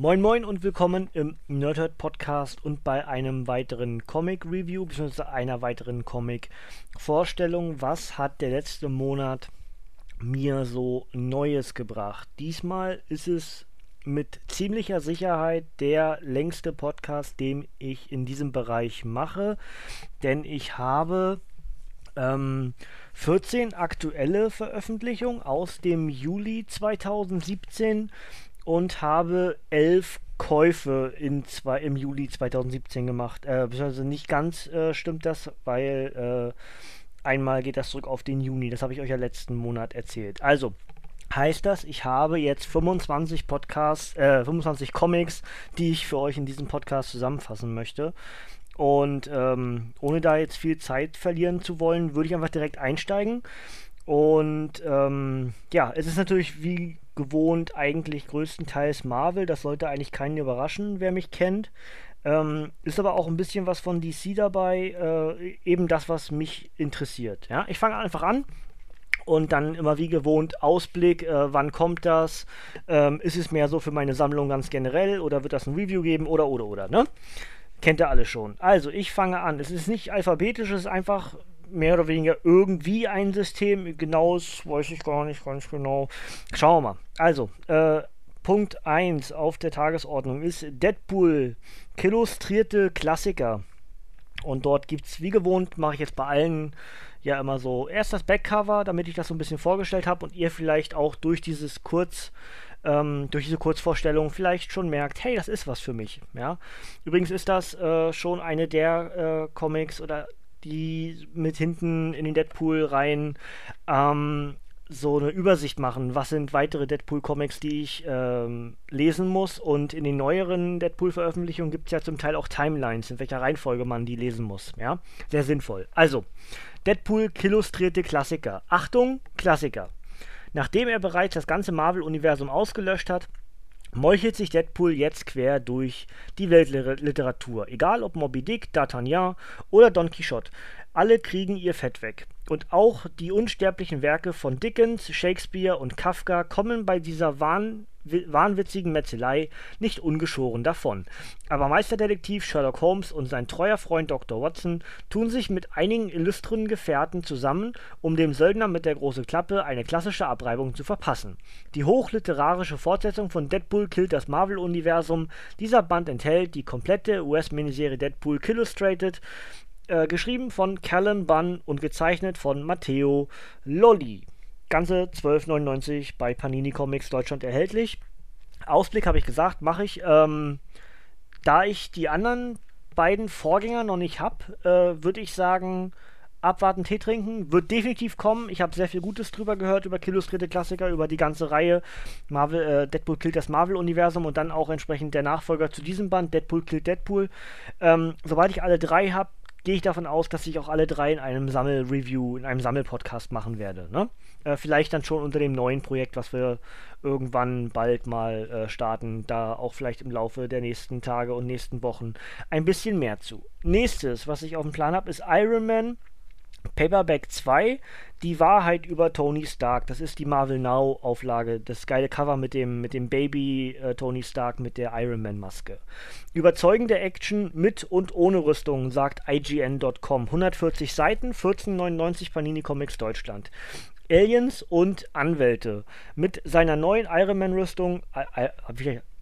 Moin Moin und willkommen im Nerdhurt Podcast und bei einem weiteren Comic Review bzw. einer weiteren Comic Vorstellung. Was hat der letzte Monat mir so Neues gebracht? Diesmal ist es mit ziemlicher Sicherheit der längste Podcast, den ich in diesem Bereich mache, denn ich habe ähm, 14 aktuelle Veröffentlichungen aus dem Juli 2017 und habe elf Käufe in zwei, im Juli 2017 gemacht. Äh, beziehungsweise nicht ganz äh, stimmt das, weil äh, einmal geht das zurück auf den Juni. Das habe ich euch ja letzten Monat erzählt. Also, heißt das, ich habe jetzt 25 Podcasts, äh, 25 Comics, die ich für euch in diesem Podcast zusammenfassen möchte. Und ähm, ohne da jetzt viel Zeit verlieren zu wollen, würde ich einfach direkt einsteigen. Und ähm, ja, es ist natürlich wie gewohnt eigentlich größtenteils Marvel. Das sollte eigentlich keinen überraschen, wer mich kennt. Ähm, ist aber auch ein bisschen was von DC dabei, äh, eben das, was mich interessiert. Ja? Ich fange einfach an und dann immer wie gewohnt Ausblick, äh, wann kommt das? Ähm, ist es mehr so für meine Sammlung ganz generell oder wird das ein Review geben oder oder oder, ne? Kennt ihr alle schon. Also, ich fange an. Es ist nicht alphabetisch, es ist einfach mehr oder weniger irgendwie ein System. Genaues weiß ich gar nicht ganz genau. Schauen wir mal. Also, äh, Punkt 1 auf der Tagesordnung ist Deadpool, illustrierte Klassiker. Und dort gibt es, wie gewohnt, mache ich jetzt bei allen ja immer so erst das Backcover, damit ich das so ein bisschen vorgestellt habe und ihr vielleicht auch durch dieses Kurz, ähm, durch diese Kurzvorstellung vielleicht schon merkt, hey, das ist was für mich. Ja? Übrigens ist das äh, schon eine der äh, Comics oder die mit hinten in den Deadpool rein ähm, so eine Übersicht machen, was sind weitere Deadpool-Comics, die ich ähm, lesen muss. Und in den neueren Deadpool-Veröffentlichungen gibt es ja zum Teil auch Timelines, in welcher Reihenfolge man die lesen muss. Ja, sehr sinnvoll. Also, Deadpool illustrierte Klassiker. Achtung, Klassiker. Nachdem er bereits das ganze Marvel-Universum ausgelöscht hat, meuchelt sich Deadpool jetzt quer durch die Weltliteratur. Egal ob Moby Dick, D'Artagnan oder Don Quixote. Alle kriegen ihr Fett weg. Und auch die unsterblichen Werke von Dickens, Shakespeare und Kafka kommen bei dieser Wahn wahnwitzigen Metzelei nicht ungeschoren davon. Aber Meisterdetektiv Sherlock Holmes und sein treuer Freund Dr. Watson tun sich mit einigen illustren Gefährten zusammen, um dem Söldner mit der großen Klappe eine klassische Abreibung zu verpassen. Die hochliterarische Fortsetzung von Deadpool killt das Marvel-Universum. Dieser Band enthält die komplette US-Miniserie Deadpool Illustrated, äh, geschrieben von Callan Bunn und gezeichnet von Matteo Lolli ganze 12,99 bei Panini Comics Deutschland erhältlich. Ausblick habe ich gesagt, mache ich. Ähm, da ich die anderen beiden Vorgänger noch nicht habe, äh, würde ich sagen, abwarten, Tee trinken. Wird definitiv kommen. Ich habe sehr viel Gutes drüber gehört, über illustrierte Klassiker, über die ganze Reihe. Marvel, äh, Deadpool killt das Marvel-Universum und dann auch entsprechend der Nachfolger zu diesem Band, Deadpool killt Deadpool. Ähm, sobald ich alle drei habe, gehe ich davon aus, dass ich auch alle drei in einem Sammel-Review, in einem Sammelpodcast machen werde. Ne? Äh, vielleicht dann schon unter dem neuen Projekt, was wir irgendwann bald mal äh, starten, da auch vielleicht im Laufe der nächsten Tage und nächsten Wochen ein bisschen mehr zu. Nächstes, was ich auf dem Plan habe, ist Iron Man Paperback 2, die Wahrheit über Tony Stark. Das ist die Marvel Now Auflage, das geile Cover mit dem, mit dem Baby äh, Tony Stark mit der Iron Man Maske. Überzeugende Action mit und ohne Rüstung, sagt IGN.com. 140 Seiten, 14,99 Panini Comics Deutschland. Aliens und Anwälte. Mit seiner neuen Iron Man Rüstung, äh, äh,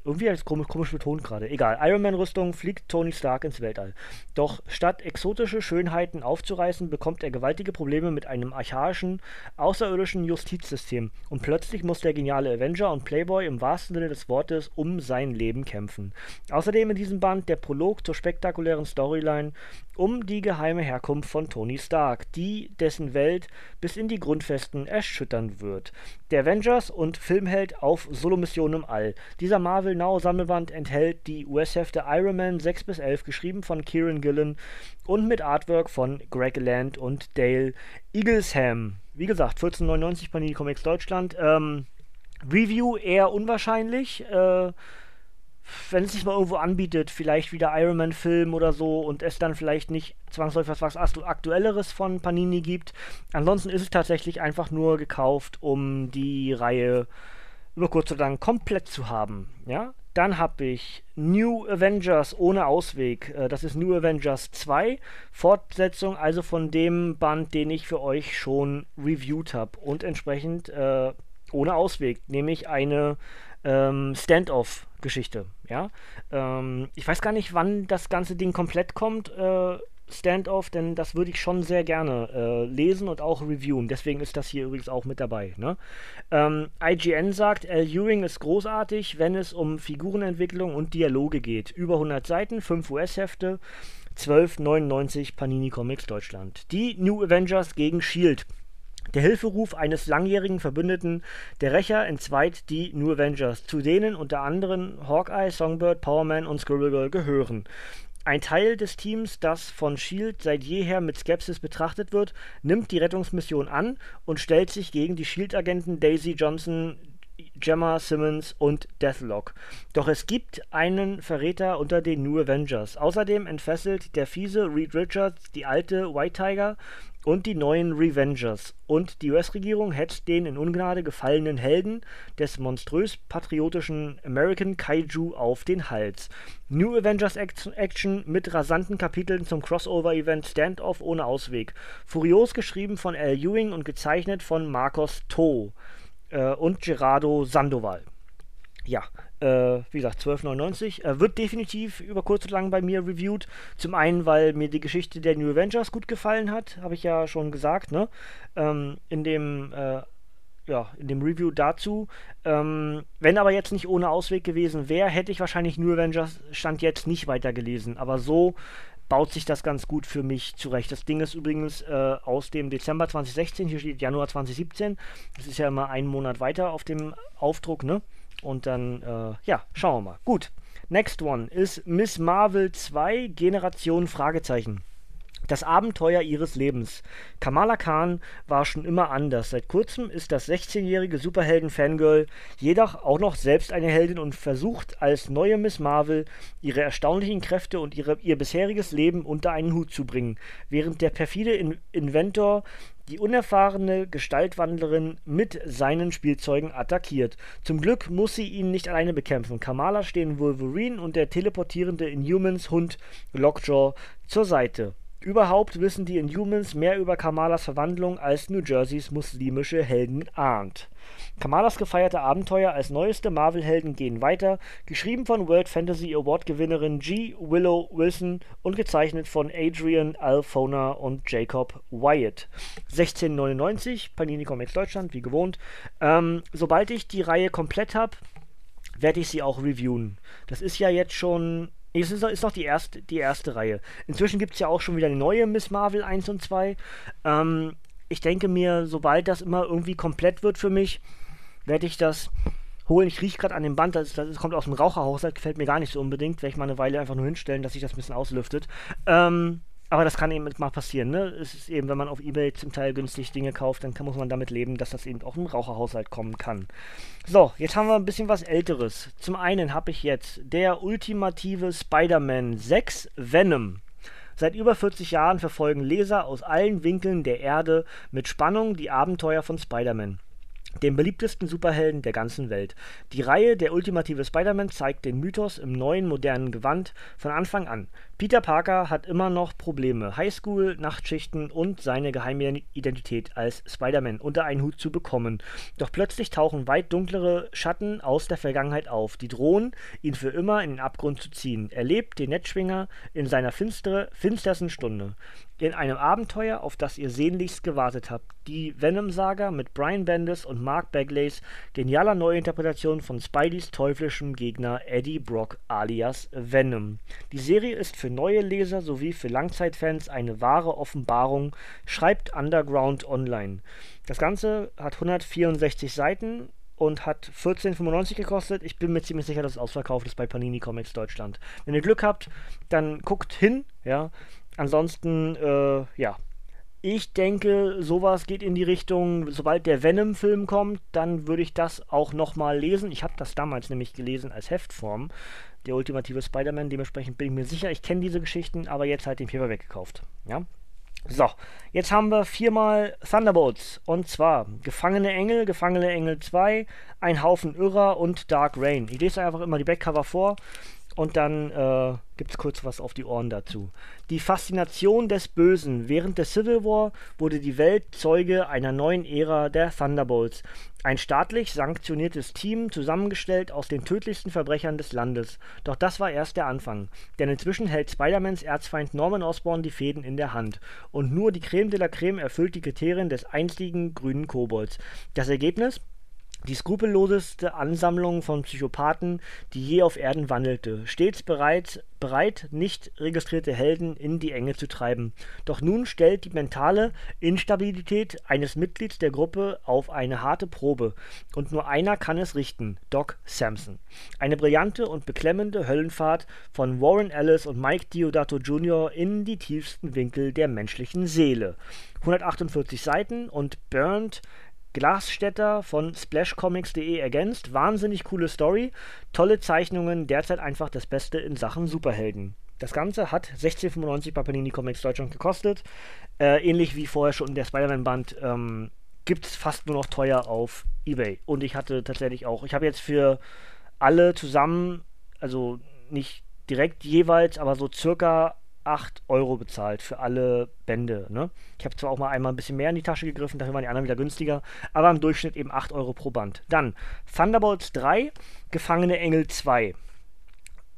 irgendwie ist komisch, komisch betont gerade. Egal. Iron Man-Rüstung fliegt Tony Stark ins Weltall. Doch statt exotische Schönheiten aufzureißen, bekommt er gewaltige Probleme mit einem archaischen, außerirdischen Justizsystem. Und plötzlich muss der geniale Avenger und Playboy im wahrsten Sinne des Wortes um sein Leben kämpfen. Außerdem in diesem Band der Prolog zur spektakulären Storyline um die geheime Herkunft von Tony Stark, die dessen Welt bis in die Grundfesten erschüttern wird. Der Avengers und Filmheld auf Solomission im All. Dieser Marvel Now Sammelband enthält die US-Hefte Iron Man 6 bis 11, geschrieben von Kieran Gillen und mit Artwork von Greg Land und Dale Eaglesham. Wie gesagt, 14,99 Panini Comics Deutschland. Ähm, Review eher unwahrscheinlich. Äh, wenn es sich mal irgendwo anbietet, vielleicht wieder Iron Man Film oder so und es dann vielleicht nicht zwangsläufig was, was aktuelleres von Panini gibt. Ansonsten ist es tatsächlich einfach nur gekauft, um die Reihe über kurz oder lang komplett zu haben. Ja, Dann habe ich New Avengers ohne Ausweg. Äh, das ist New Avengers 2, Fortsetzung also von dem Band, den ich für euch schon reviewed habe. Und entsprechend äh, ohne Ausweg, nämlich eine ähm, Standoff-Geschichte. Ja? Ähm, ich weiß gar nicht, wann das ganze Ding komplett kommt. Äh, Standoff, denn das würde ich schon sehr gerne äh, lesen und auch reviewen. Deswegen ist das hier übrigens auch mit dabei. Ne? Ähm, IGN sagt, Al Ewing ist großartig, wenn es um Figurenentwicklung und Dialoge geht. Über 100 Seiten, 5 US-Hefte, 12,99 Panini Comics Deutschland. Die New Avengers gegen Shield. Der Hilferuf eines langjährigen Verbündeten, der Rächer, entzweit die New Avengers, zu denen unter anderem Hawkeye, Songbird, Powerman und Squirrel Girl gehören. Ein Teil des Teams, das von Shield seit jeher mit Skepsis betrachtet wird, nimmt die Rettungsmission an und stellt sich gegen die Shield-Agenten Daisy Johnson, Gemma Simmons und Deathlock. Doch es gibt einen Verräter unter den New Avengers. Außerdem entfesselt der fiese Reed Richards die alte White Tiger und die neuen Revengers. Und die US-Regierung hetzt den in Ungnade gefallenen Helden des monströs patriotischen American Kaiju auf den Hals. New Avengers Action mit rasanten Kapiteln zum Crossover-Event Standoff ohne Ausweg. Furios geschrieben von Al Ewing und gezeichnet von Marcos To äh, und Gerardo Sandoval. Ja, äh, wie gesagt, 12,99. Äh, wird definitiv über kurz oder lang bei mir reviewed. Zum einen, weil mir die Geschichte der New Avengers gut gefallen hat, habe ich ja schon gesagt, ne? Ähm, in dem, äh, ja, in dem Review dazu. Ähm, wenn aber jetzt nicht ohne Ausweg gewesen wäre, hätte ich wahrscheinlich New Avengers Stand jetzt nicht weitergelesen. Aber so baut sich das ganz gut für mich zurecht. Das Ding ist übrigens äh, aus dem Dezember 2016, hier steht Januar 2017. Das ist ja immer einen Monat weiter auf dem Aufdruck, ne? Und dann, äh, ja, schauen wir mal. Gut. Next one ist Miss Marvel 2 Generation Fragezeichen. Das Abenteuer ihres Lebens. Kamala Khan war schon immer anders. Seit kurzem ist das 16-jährige Superhelden-Fangirl jedoch auch noch selbst eine Heldin und versucht als neue Miss Marvel ihre erstaunlichen Kräfte und ihre, ihr bisheriges Leben unter einen Hut zu bringen, während der perfide In Inventor die unerfahrene Gestaltwandlerin mit seinen Spielzeugen attackiert. Zum Glück muss sie ihn nicht alleine bekämpfen. Kamala stehen Wolverine und der teleportierende Inhumans Hund Lockjaw zur Seite. Überhaupt wissen die Inhumans mehr über Kamalas Verwandlung als New Jerseys muslimische Helden ahnt. Kamalas gefeierte Abenteuer als neueste Marvel-Helden gehen weiter, geschrieben von World Fantasy Award-Gewinnerin G. Willow Wilson und gezeichnet von Adrian Alfona und Jacob Wyatt. 1699, Panini Comics Deutschland, wie gewohnt. Ähm, sobald ich die Reihe komplett habe, werde ich sie auch reviewen. Das ist ja jetzt schon es ist, ist noch die erste, die erste Reihe. Inzwischen gibt es ja auch schon wieder eine neue Miss Marvel 1 und 2. Ähm, ich denke mir, sobald das immer irgendwie komplett wird für mich, werde ich das holen. Ich rieche gerade an dem Band, das, das, kommt aus dem Raucherhaushalt, gefällt mir gar nicht so unbedingt. Werde ich mal eine Weile einfach nur hinstellen, dass sich das ein bisschen auslüftet. Ähm, aber das kann eben mal passieren, ne? Es ist eben, wenn man auf Ebay zum Teil günstig Dinge kauft, dann kann, muss man damit leben, dass das eben auch im Raucherhaushalt kommen kann. So, jetzt haben wir ein bisschen was Älteres. Zum einen habe ich jetzt der ultimative Spider-Man 6 Venom. Seit über 40 Jahren verfolgen Leser aus allen Winkeln der Erde mit Spannung die Abenteuer von Spider-Man dem beliebtesten Superhelden der ganzen Welt. Die Reihe Der ultimative Spider-Man zeigt den Mythos im neuen, modernen Gewand von Anfang an. Peter Parker hat immer noch Probleme, Highschool, Nachtschichten und seine geheime Identität als Spider-Man unter einen Hut zu bekommen. Doch plötzlich tauchen weit dunklere Schatten aus der Vergangenheit auf, die drohen, ihn für immer in den Abgrund zu ziehen. Er lebt den Netzschwinger in seiner finstere, finstersten Stunde in einem Abenteuer, auf das ihr sehnlichst gewartet habt. Die Venom-Saga mit Brian Bendis und Mark Bagleys genialer Neuinterpretation von Spideys teuflischem Gegner Eddie Brock alias Venom. Die Serie ist für neue Leser sowie für Langzeitfans eine wahre Offenbarung, schreibt Underground Online. Das Ganze hat 164 Seiten und hat 14,95 gekostet. Ich bin mir ziemlich sicher, dass es ausverkauft ist bei Panini Comics Deutschland. Wenn ihr Glück habt, dann guckt hin, ja. Ansonsten, äh, ja. Ich denke, sowas geht in die Richtung, sobald der Venom-Film kommt, dann würde ich das auch nochmal lesen. Ich habe das damals nämlich gelesen als Heftform, der ultimative Spider-Man. Dementsprechend bin ich mir sicher, ich kenne diese Geschichten, aber jetzt halt den Paperback gekauft. Ja. So, jetzt haben wir viermal Thunderbolts. Und zwar Gefangene Engel, Gefangene Engel 2, Ein Haufen Irrer und Dark Rain. Ich lese einfach immer die Backcover vor und dann äh, gibt es kurz was auf die Ohren dazu. Die Faszination des Bösen. Während des Civil War wurde die Welt Zeuge einer neuen Ära der Thunderbolts. Ein staatlich sanktioniertes Team, zusammengestellt aus den tödlichsten Verbrechern des Landes. Doch das war erst der Anfang. Denn inzwischen hält Spider-Mans Erzfeind Norman Osborn die Fäden in der Hand. Und nur die Creme de la Creme erfüllt die Kriterien des einstigen grünen Kobolds. Das Ergebnis? die skrupelloseste Ansammlung von Psychopathen, die je auf Erden wandelte, stets bereit, bereit, nicht registrierte Helden in die Enge zu treiben. Doch nun stellt die mentale Instabilität eines Mitglieds der Gruppe auf eine harte Probe, und nur einer kann es richten, Doc Samson. Eine brillante und beklemmende Höllenfahrt von Warren Ellis und Mike Diodato Jr. in die tiefsten Winkel der menschlichen Seele. 148 Seiten und Burnt Glasstätter von splashcomics.de ergänzt. Wahnsinnig coole Story, tolle Zeichnungen, derzeit einfach das Beste in Sachen Superhelden. Das Ganze hat 16,95 bei Panini Comics Deutschland gekostet. Äh, ähnlich wie vorher schon der Spider-Man-Band ähm, gibt es fast nur noch teuer auf Ebay. Und ich hatte tatsächlich auch, ich habe jetzt für alle zusammen, also nicht direkt jeweils, aber so circa 8 Euro bezahlt für alle Bände. Ne? Ich habe zwar auch mal einmal ein bisschen mehr in die Tasche gegriffen, dafür waren die anderen wieder günstiger, aber im Durchschnitt eben 8 Euro pro Band. Dann Thunderbolts 3, Gefangene Engel 2.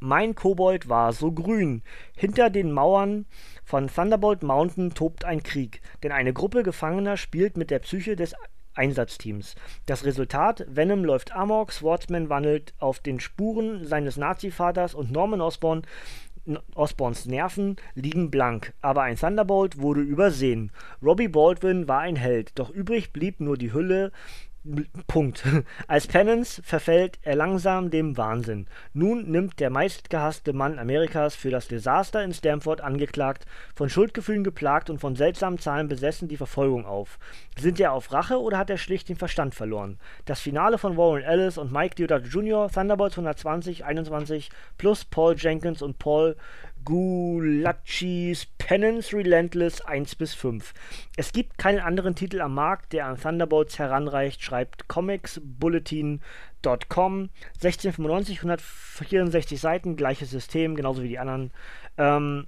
Mein Kobold war so grün. Hinter den Mauern von Thunderbolt Mountain tobt ein Krieg, denn eine Gruppe Gefangener spielt mit der Psyche des Einsatzteams. Das Resultat: Venom läuft amok, Swordsman wandelt auf den Spuren seines Nazi-Vaters und Norman Osborn Osborns Nerven liegen blank, aber ein Thunderbolt wurde übersehen. Robbie Baldwin war ein Held, doch übrig blieb nur die Hülle Punkt. Als Penance verfällt er langsam dem Wahnsinn. Nun nimmt der meistgehasste Mann Amerikas für das Desaster in Stamford angeklagt, von Schuldgefühlen geplagt und von seltsamen Zahlen besessen die Verfolgung auf. Sind er auf Rache oder hat er schlicht den Verstand verloren? Das Finale von Warren Ellis und Mike Deodato Jr., Thunderbolts 120, 21 plus Paul Jenkins und Paul Gulacci's Penance Relentless 1 bis 5. Es gibt keinen anderen Titel am Markt, der an Thunderbolts heranreicht, schreibt comicsbulletin.com. 1695, 164 Seiten, gleiches System, genauso wie die anderen. Ähm,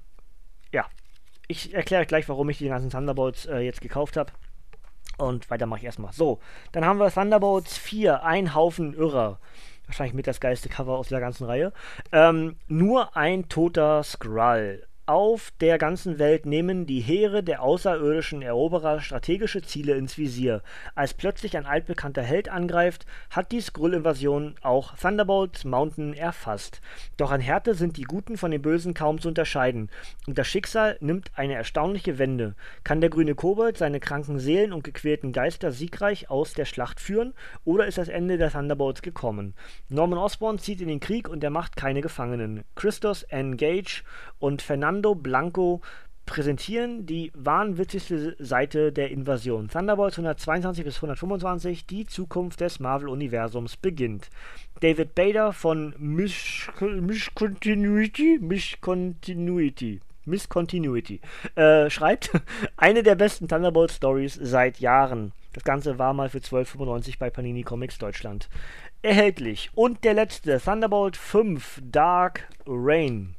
ja, ich erkläre gleich, warum ich die ganzen Thunderbolts äh, jetzt gekauft habe. Und weiter mache ich erstmal. So, dann haben wir Thunderbolts 4, ein Haufen Irrer wahrscheinlich mit das geilste Cover aus der ganzen Reihe. Ähm, nur ein toter Skrull auf der ganzen Welt nehmen die Heere der außerirdischen Eroberer strategische Ziele ins Visier. Als plötzlich ein altbekannter Held angreift, hat die Skrull-Invasion auch Thunderbolts Mountain erfasst. Doch an Härte sind die Guten von den Bösen kaum zu unterscheiden. Und das Schicksal nimmt eine erstaunliche Wende. Kann der grüne Kobold seine kranken Seelen und gequälten Geister siegreich aus der Schlacht führen, oder ist das Ende der Thunderbolts gekommen? Norman Osborn zieht in den Krieg und er macht keine Gefangenen. Christos N. Gage und Fernando Fernando Blanco präsentieren die wahnwitzigste Seite der Invasion. Thunderbolts 122 bis 125, die Zukunft des Marvel-Universums beginnt. David Bader von Miscontinuity, Miscontinuity, Miscontinuity äh, schreibt, eine der besten Thunderbolt-Stories seit Jahren. Das Ganze war mal für 12,95 bei Panini Comics Deutschland erhältlich. Und der letzte, Thunderbolt 5, Dark Rain.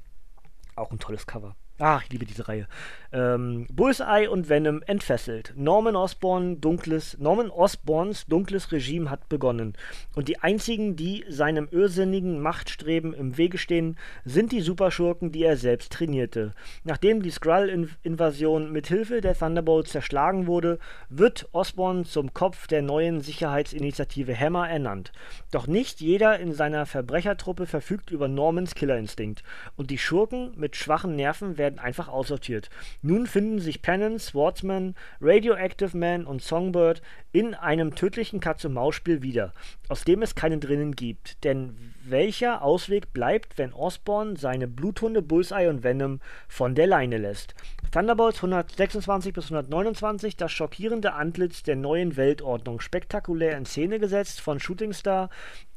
Auch ein tolles Cover. Ach, ich liebe diese Reihe. Ähm, Bullseye und Venom entfesselt. Norman Osborn dunkles, Norman Osborns dunkles Regime hat begonnen. Und die einzigen, die seinem irrsinnigen Machtstreben im Wege stehen, sind die Superschurken, die er selbst trainierte. Nachdem die Skrull-Invasion mit Hilfe der Thunderbolts zerschlagen wurde, wird Osborn zum Kopf der neuen Sicherheitsinitiative Hammer ernannt. Doch nicht jeder in seiner Verbrechertruppe verfügt über Normans Killerinstinkt. Und die Schurken mit schwachen Nerven werden einfach aussortiert. Nun finden sich Penance, Swordsman, Radioactive Man und Songbird in einem tödlichen Katz-und-Maus-Spiel wieder, aus dem es keinen drinnen gibt. Denn welcher Ausweg bleibt, wenn Osborn seine Bluthunde Bullseye und Venom von der Leine lässt? Thunderbolts 126 bis 129, das schockierende Antlitz der neuen Weltordnung, spektakulär in Szene gesetzt von Shootingstar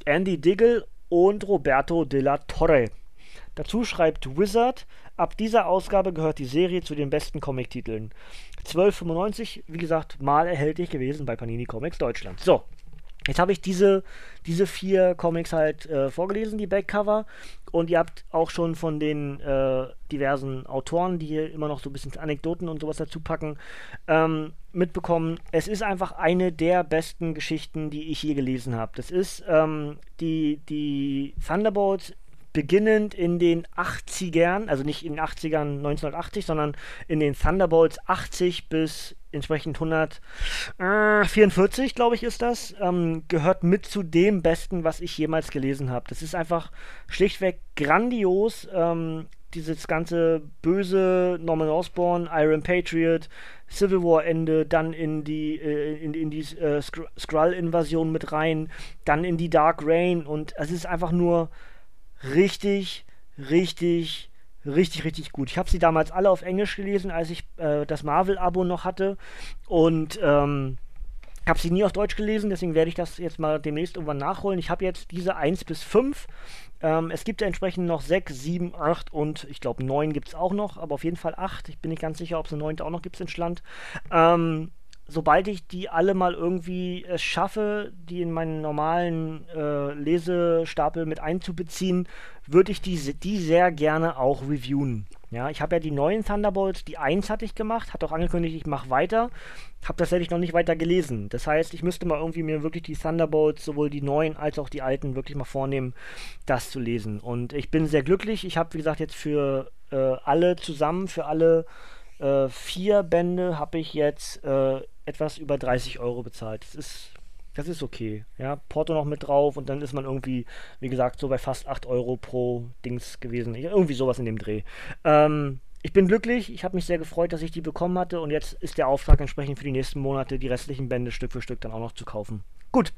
Andy Diggle und Roberto de la Torre. Dazu schreibt Wizard Ab dieser Ausgabe gehört die Serie zu den besten Comic-Titeln. 12,95, wie gesagt, mal erhältlich gewesen bei Panini Comics Deutschland. So, Jetzt habe ich diese, diese vier Comics halt äh, vorgelesen, die Backcover. Und ihr habt auch schon von den äh, diversen Autoren, die hier immer noch so ein bisschen Anekdoten und sowas dazu packen, ähm, mitbekommen. Es ist einfach eine der besten Geschichten, die ich je gelesen habe. Das ist ähm, die, die Thunderbolts beginnend in den 80ern, also nicht in den 80ern 1980, sondern in den Thunderbolts 80 bis entsprechend 144, glaube ich, ist das, ähm, gehört mit zu dem Besten, was ich jemals gelesen habe. Das ist einfach schlichtweg grandios. Ähm, dieses ganze böse Norman Osborn, Iron Patriot, Civil War Ende, dann in die äh, in, in die äh, Skrull Invasion mit rein, dann in die Dark Rain und es ist einfach nur richtig, richtig, richtig, richtig gut. Ich habe sie damals alle auf Englisch gelesen, als ich äh, das Marvel-Abo noch hatte. Und ähm, habe sie nie auf Deutsch gelesen, deswegen werde ich das jetzt mal demnächst irgendwann nachholen. Ich habe jetzt diese 1 bis 5. Ähm, es gibt ja entsprechend noch 6, 7, 8 und ich glaube 9 gibt es auch noch, aber auf jeden Fall 8. Ich bin nicht ganz sicher, ob es eine 9 auch noch gibt in Schland. Ähm, sobald ich die alle mal irgendwie es schaffe, die in meinen normalen äh, Lesestapel mit einzubeziehen, würde ich die, die sehr gerne auch reviewen. Ja, ich habe ja die neuen Thunderbolts, die 1 hatte ich gemacht, hat auch angekündigt, ich mache weiter. Habe tatsächlich noch nicht weiter gelesen. Das heißt, ich müsste mal irgendwie mir wirklich die Thunderbolts, sowohl die neuen als auch die alten, wirklich mal vornehmen, das zu lesen. Und ich bin sehr glücklich. Ich habe, wie gesagt, jetzt für äh, alle zusammen, für alle äh, vier Bände habe ich jetzt äh, etwas über 30 Euro bezahlt. Das ist, das ist okay. Ja, Porto noch mit drauf und dann ist man irgendwie, wie gesagt, so bei fast 8 Euro pro Dings gewesen. Irgendwie sowas in dem Dreh. Ähm, ich bin glücklich, ich habe mich sehr gefreut, dass ich die bekommen hatte und jetzt ist der Auftrag entsprechend für die nächsten Monate, die restlichen Bände Stück für Stück dann auch noch zu kaufen. Gut.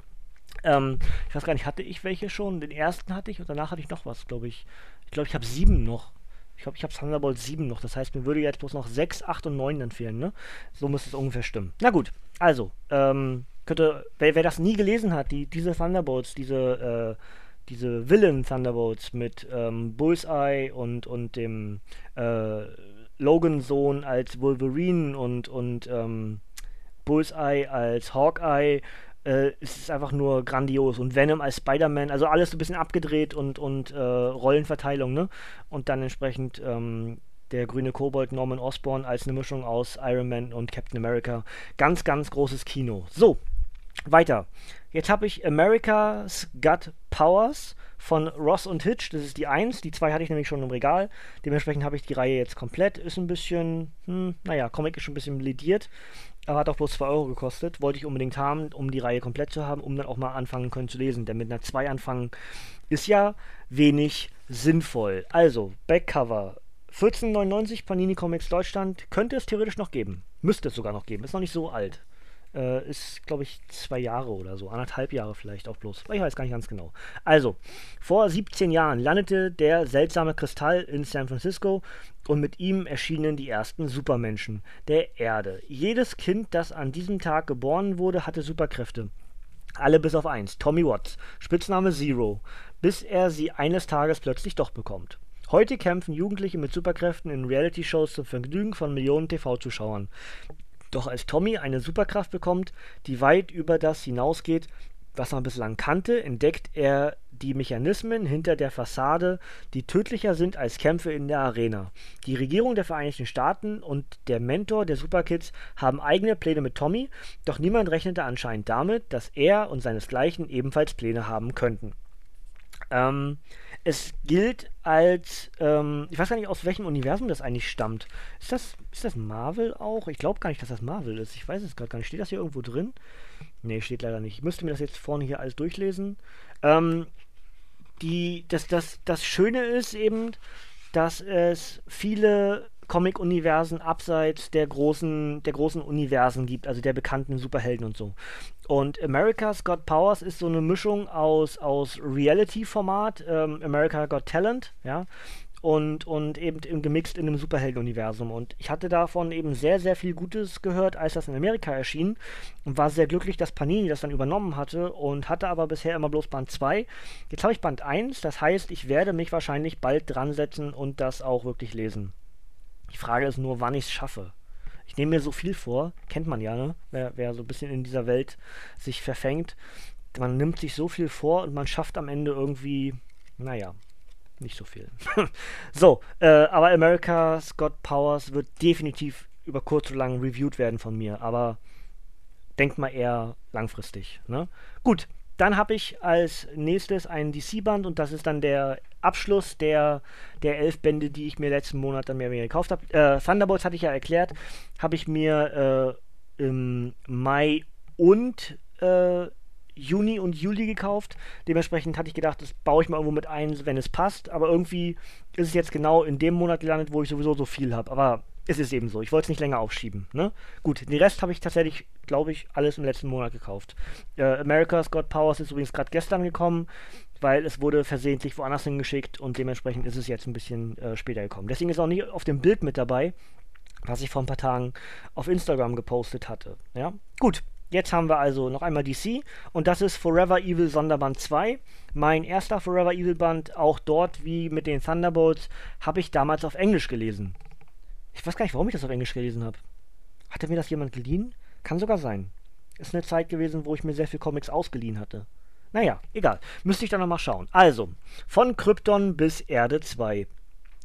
Ähm, ich weiß gar nicht, hatte ich welche schon? Den ersten hatte ich und danach hatte ich noch was, glaube ich. Ich glaube, ich habe sieben noch. Ich glaube, ich habe Thunderbolt 7 noch. Das heißt, mir würde jetzt bloß noch 6, 8 und 9 empfehlen. Ne? So muss es ungefähr stimmen. Na gut, also, ähm, könnte, wer, wer, das nie gelesen hat, die, diese Thunderbolts, diese, äh, diese Villain Thunderbolts mit ähm, Bullseye und, und dem äh, Logan-Sohn als Wolverine und, und ähm, Bullseye als Hawkeye äh, es ist einfach nur grandios. Und Venom als Spider-Man, also alles so ein bisschen abgedreht und, und äh, Rollenverteilung, ne? Und dann entsprechend ähm, der grüne Kobold Norman Osborn als eine Mischung aus Iron Man und Captain America. Ganz, ganz großes Kino. So, weiter. Jetzt habe ich America's Got Powers von Ross und Hitch. Das ist die 1. Die 2 hatte ich nämlich schon im Regal. Dementsprechend habe ich die Reihe jetzt komplett. Ist ein bisschen, hm, naja, Comic ist schon ein bisschen lediert. Aber hat auch bloß 2 Euro gekostet. Wollte ich unbedingt haben, um die Reihe komplett zu haben, um dann auch mal anfangen können zu lesen. Denn mit einer 2 anfangen ist ja wenig sinnvoll. Also, Backcover. 14,99 Panini Comics Deutschland könnte es theoretisch noch geben. Müsste es sogar noch geben. Ist noch nicht so alt. Äh, ist, glaube ich, zwei Jahre oder so. Anderthalb Jahre vielleicht auch bloß. Ich weiß gar nicht ganz genau. Also, vor 17 Jahren landete der seltsame Kristall in San Francisco und mit ihm erschienen die ersten Supermenschen der Erde. Jedes Kind, das an diesem Tag geboren wurde, hatte Superkräfte. Alle bis auf eins. Tommy Watts, Spitzname Zero, bis er sie eines Tages plötzlich doch bekommt. Heute kämpfen Jugendliche mit Superkräften in Reality-Shows zum Vergnügen von Millionen TV-Zuschauern. Doch als Tommy eine Superkraft bekommt, die weit über das hinausgeht, was man bislang kannte, entdeckt er die Mechanismen hinter der Fassade, die tödlicher sind als Kämpfe in der Arena. Die Regierung der Vereinigten Staaten und der Mentor der Superkids haben eigene Pläne mit Tommy, doch niemand rechnete anscheinend damit, dass er und seinesgleichen ebenfalls Pläne haben könnten. Ähm, es gilt als, ähm, ich weiß gar nicht, aus welchem Universum das eigentlich stammt. Ist das, ist das Marvel auch? Ich glaube gar nicht, dass das Marvel ist. Ich weiß es gerade gar nicht. Steht das hier irgendwo drin? Nee, steht leider nicht. Ich müsste mir das jetzt vorne hier alles durchlesen. Ähm, die, das, das, das Schöne ist eben, dass es viele Comic-Universen abseits der großen, der großen Universen gibt, also der bekannten Superhelden und so. Und America's Got Powers ist so eine Mischung aus, aus Reality-Format, ähm, America Got Talent, ja, und, und eben gemixt in einem Superhelden-Universum. Und ich hatte davon eben sehr, sehr viel Gutes gehört, als das in Amerika erschien und war sehr glücklich, dass Panini das dann übernommen hatte und hatte aber bisher immer bloß Band 2. Jetzt habe ich Band 1, das heißt, ich werde mich wahrscheinlich bald dran setzen und das auch wirklich lesen. Die Frage ist nur, wann ich es schaffe. Ich nehme mir so viel vor, kennt man ja, ne? Wer, wer so ein bisschen in dieser Welt sich verfängt. Man nimmt sich so viel vor und man schafft am Ende irgendwie, naja, nicht so viel. so, äh, aber America's Got Powers wird definitiv über kurz oder lang reviewed werden von mir, aber denkt mal eher langfristig. Ne? Gut, dann habe ich als nächstes ein DC-Band und das ist dann der Abschluss der, der elf Bände, die ich mir letzten Monat dann mehr oder gekauft habe. Äh, Thunderbolts hatte ich ja erklärt, habe ich mir äh, im Mai und äh, Juni und Juli gekauft. Dementsprechend hatte ich gedacht, das baue ich mal irgendwo mit ein, wenn es passt. Aber irgendwie ist es jetzt genau in dem Monat gelandet, wo ich sowieso so viel habe. Aber es ist eben so. Ich wollte es nicht länger aufschieben. Ne? Gut, den Rest habe ich tatsächlich, glaube ich, alles im letzten Monat gekauft. Äh, America's Got Powers ist übrigens gerade gestern gekommen, weil es wurde versehentlich woanders hingeschickt und dementsprechend ist es jetzt ein bisschen äh, später gekommen. Deswegen ist auch nicht auf dem Bild mit dabei, was ich vor ein paar Tagen auf Instagram gepostet hatte. Ja, gut. Jetzt haben wir also noch einmal DC und das ist Forever Evil Sonderband 2. Mein erster Forever Evil Band, auch dort wie mit den Thunderbolts, habe ich damals auf Englisch gelesen. Ich weiß gar nicht, warum ich das auf Englisch gelesen habe. Hatte mir das jemand geliehen? Kann sogar sein. Ist eine Zeit gewesen, wo ich mir sehr viel Comics ausgeliehen hatte. Naja, egal. Müsste ich dann nochmal schauen. Also, von Krypton bis Erde 2.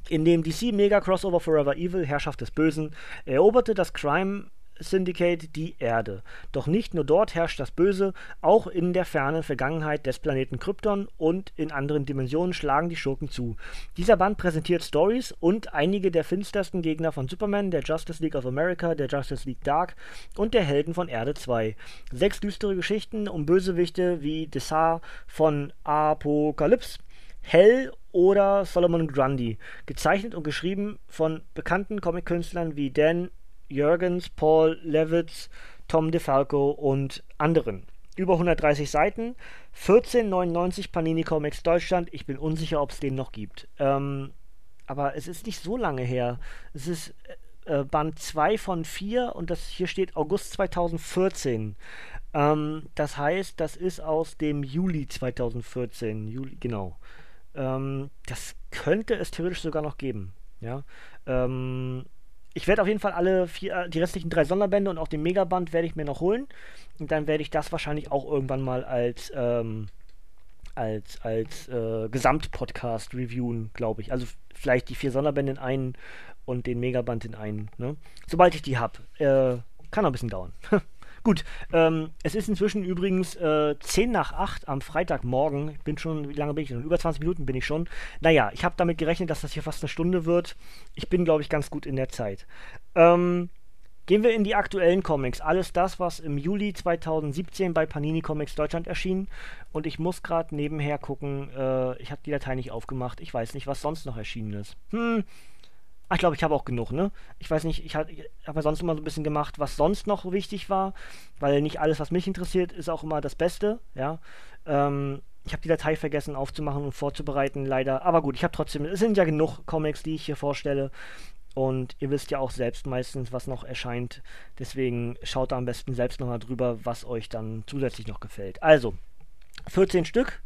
In dem DC Mega Crossover Forever Evil, Herrschaft des Bösen, eroberte das Crime Syndicate die Erde. Doch nicht nur dort herrscht das Böse, auch in der fernen Vergangenheit des Planeten Krypton und in anderen Dimensionen schlagen die Schurken zu. Dieser Band präsentiert Stories und einige der finstersten Gegner von Superman, der Justice League of America, der Justice League Dark und der Helden von Erde 2. Sechs düstere Geschichten um Bösewichte wie Desar von Apokalypse, Hell oder Solomon Grundy, gezeichnet und geschrieben von bekannten Comic-Künstlern wie Dan Jürgens, Paul Levitz, Tom DeFalco und anderen. Über 130 Seiten, 14,99 Panini Comics Deutschland. Ich bin unsicher, ob es den noch gibt. Ähm, aber es ist nicht so lange her. Es ist äh, äh Band 2 von 4 und das hier steht August 2014. Ähm, das heißt, das ist aus dem Juli 2014. Juli, genau. Ähm, das könnte es theoretisch sogar noch geben. Ja. Ähm, ich werde auf jeden Fall alle vier, die restlichen drei Sonderbände und auch den Megaband werde ich mir noch holen. Und dann werde ich das wahrscheinlich auch irgendwann mal als, ähm, als, als äh, Gesamtpodcast reviewen, glaube ich. Also vielleicht die vier Sonderbände in einen und den Megaband in einen. Ne? Sobald ich die habe. Äh, kann noch ein bisschen dauern. Gut, ähm, es ist inzwischen übrigens äh, 10 nach 8 am Freitagmorgen. Ich bin schon, wie lange bin ich denn? Über 20 Minuten bin ich schon. Naja, ich habe damit gerechnet, dass das hier fast eine Stunde wird. Ich bin, glaube ich, ganz gut in der Zeit. Ähm, gehen wir in die aktuellen Comics. Alles das, was im Juli 2017 bei Panini Comics Deutschland erschien. Und ich muss gerade nebenher gucken. Äh, ich habe die Datei nicht aufgemacht. Ich weiß nicht, was sonst noch erschienen ist. Hm, Ach, ich glaube, ich habe auch genug, ne? Ich weiß nicht, ich habe hab ja sonst immer so ein bisschen gemacht, was sonst noch wichtig war, weil nicht alles, was mich interessiert, ist auch immer das Beste, ja. Ähm, ich habe die Datei vergessen aufzumachen und vorzubereiten, leider. Aber gut, ich habe trotzdem, es sind ja genug Comics, die ich hier vorstelle. Und ihr wisst ja auch selbst meistens, was noch erscheint. Deswegen schaut da am besten selbst nochmal drüber, was euch dann zusätzlich noch gefällt. Also, 14 Stück.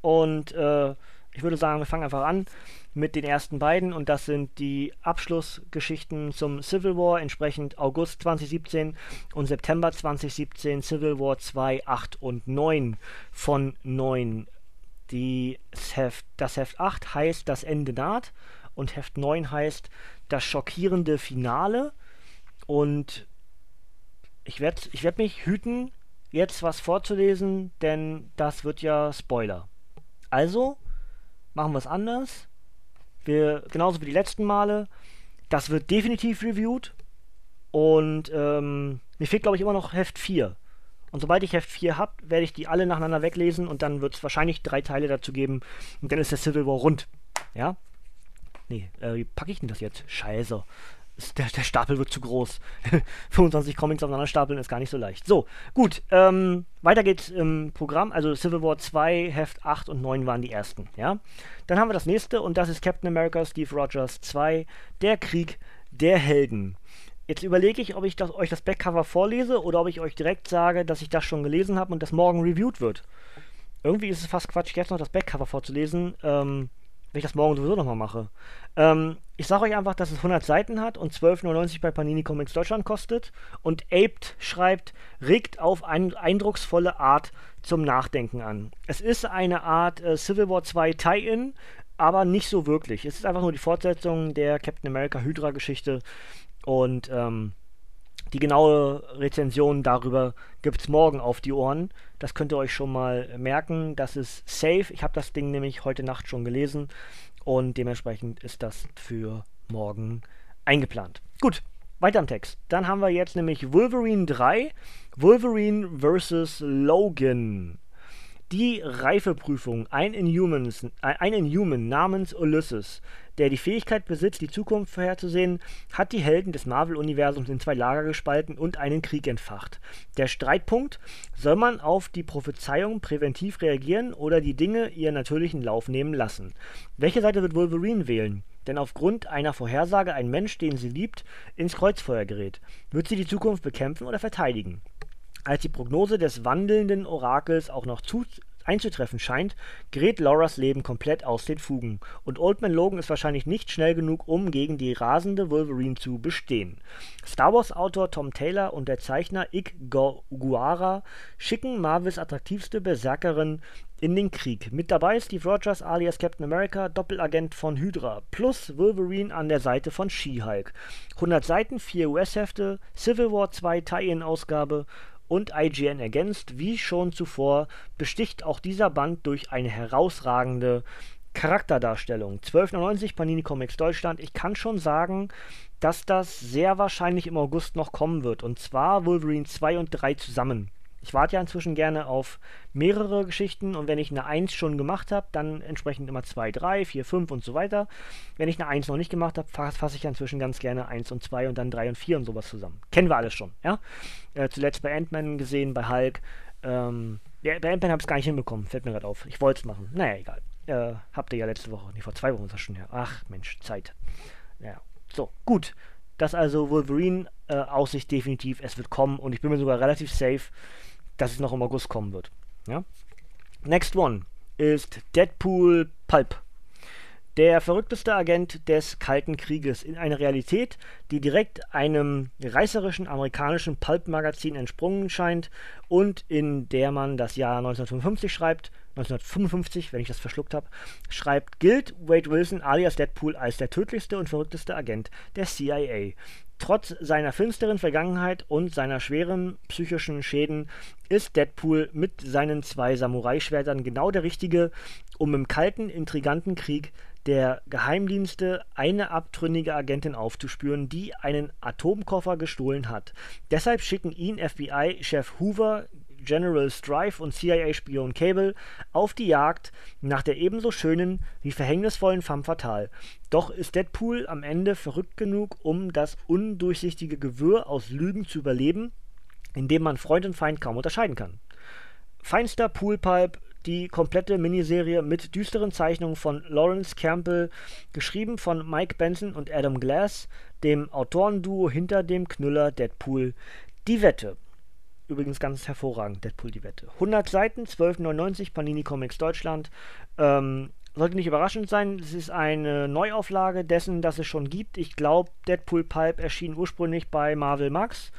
Und äh, ich würde sagen, wir fangen einfach an mit den ersten beiden und das sind die Abschlussgeschichten zum Civil War, entsprechend August 2017 und September 2017, Civil War 2, 8 und 9 von 9. Die Heft, das Heft 8 heißt Das Ende naht und Heft 9 heißt Das schockierende Finale und ich werde ich werd mich hüten, jetzt was vorzulesen, denn das wird ja Spoiler. Also, machen wir es anders. Wir, genauso wie die letzten Male. Das wird definitiv reviewed. Und ähm, mir fehlt, glaube ich, immer noch Heft 4. Und sobald ich Heft 4 habe, werde ich die alle nacheinander weglesen und dann wird es wahrscheinlich drei Teile dazu geben. Und dann ist der Civil War rund. Ja? Nee, äh, wie packe ich denn das jetzt? Scheiße. Der, der Stapel wird zu groß. 25 Comics aufeinander stapeln ist gar nicht so leicht. So, gut. Ähm, weiter geht's im Programm. Also Civil War 2, Heft 8 und 9 waren die ersten. Ja? Dann haben wir das nächste und das ist Captain America Steve Rogers 2, Der Krieg der Helden. Jetzt überlege ich, ob ich das, euch das Backcover vorlese oder ob ich euch direkt sage, dass ich das schon gelesen habe und das morgen reviewed wird. Irgendwie ist es fast Quatsch, jetzt noch das Backcover vorzulesen. Ähm, wenn ich das morgen sowieso nochmal mache. Ähm, ich sage euch einfach, dass es 100 Seiten hat und 12,99 bei Panini Comics Deutschland kostet. Und Aped schreibt, regt auf eine eindrucksvolle Art zum Nachdenken an. Es ist eine Art äh, Civil War 2 Tie-In, aber nicht so wirklich. Es ist einfach nur die Fortsetzung der Captain America Hydra Geschichte. Und ähm, die genaue Rezension darüber gibt es morgen auf die Ohren. Das könnt ihr euch schon mal merken. Das ist safe. Ich habe das Ding nämlich heute Nacht schon gelesen und dementsprechend ist das für morgen eingeplant. Gut, weiter am Text. Dann haben wir jetzt nämlich Wolverine 3, Wolverine vs. Logan die Reifeprüfung. Ein Inhumans, äh, ein Inhuman namens Ulysses, der die Fähigkeit besitzt, die Zukunft vorherzusehen, hat die Helden des Marvel-Universums in zwei Lager gespalten und einen Krieg entfacht. Der Streitpunkt: Soll man auf die Prophezeiung präventiv reagieren oder die Dinge ihren natürlichen Lauf nehmen lassen? Welche Seite wird Wolverine wählen? Denn aufgrund einer Vorhersage ein Mensch, den sie liebt, ins Kreuzfeuer gerät. Wird sie die Zukunft bekämpfen oder verteidigen? Als die Prognose des wandelnden Orakels auch noch einzutreffen scheint, gerät Lauras Leben komplett aus den Fugen, und Old Man Logan ist wahrscheinlich nicht schnell genug, um gegen die rasende Wolverine zu bestehen. Star-Wars-Autor Tom Taylor und der Zeichner Ig Guara schicken Marvels attraktivste Berserkerin in den Krieg. Mit dabei Steve Rogers alias Captain America, Doppelagent von Hydra, plus Wolverine an der Seite von She-Hulk. 100 Seiten, 4 US-Hefte, Civil War 2 Tie-In-Ausgabe und IGN ergänzt, wie schon zuvor, besticht auch dieser Band durch eine herausragende Charakterdarstellung. 12,99 Panini Comics Deutschland. Ich kann schon sagen, dass das sehr wahrscheinlich im August noch kommen wird. Und zwar Wolverine 2 und 3 zusammen. Ich warte ja inzwischen gerne auf mehrere Geschichten und wenn ich eine 1 schon gemacht habe, dann entsprechend immer 2, 3, 4, 5 und so weiter. Wenn ich eine 1 noch nicht gemacht habe, fasse ich ja inzwischen ganz gerne 1 und 2 und dann 3 und 4 und sowas zusammen. Kennen wir alles schon, ja? Äh, zuletzt bei Ant-Man gesehen, bei Hulk. Ähm, ja, bei Ant-Man habe ich es gar nicht hinbekommen, fällt mir gerade auf. Ich wollte es machen. Naja, egal. Äh, habt ihr ja letzte Woche, nicht vor zwei Wochen ist das schon her. Ach, Mensch, Zeit. Ja, so, gut. Das also Wolverine, äh, Aussicht definitiv, es wird kommen und ich bin mir sogar relativ safe, dass es noch im August kommen wird. Ja? Next one ist Deadpool Pulp. Der verrückteste Agent des Kalten Krieges in einer Realität, die direkt einem reißerischen amerikanischen Pulp-Magazin entsprungen scheint und in der man das Jahr 1955 schreibt, 1955, wenn ich das verschluckt habe, schreibt, gilt Wade Wilson alias Deadpool als der tödlichste und verrückteste Agent der CIA. Trotz seiner finsteren Vergangenheit und seiner schweren psychischen Schäden ist Deadpool mit seinen zwei Samurai-Schwertern genau der Richtige, um im kalten, intriganten Krieg der Geheimdienste eine abtrünnige Agentin aufzuspüren, die einen Atomkoffer gestohlen hat. Deshalb schicken ihn FBI-Chef Hoover, General Strife und CIA-Spion Cable auf die Jagd nach der ebenso schönen wie verhängnisvollen Femme Fatale. Doch ist Deadpool am Ende verrückt genug, um das undurchsichtige Gewirr aus Lügen zu überleben, in dem man Freund und Feind kaum unterscheiden kann. Feinster Poolpipe die komplette Miniserie mit düsteren Zeichnungen von Lawrence Campbell, geschrieben von Mike Benson und Adam Glass, dem Autorenduo hinter dem Knüller Deadpool Die Wette. Übrigens ganz hervorragend, Deadpool die Wette. 100 Seiten, 12,99 Panini Comics Deutschland. Ähm, sollte nicht überraschend sein, es ist eine Neuauflage dessen, das es schon gibt. Ich glaube, Deadpool Pipe erschien ursprünglich bei Marvel Max.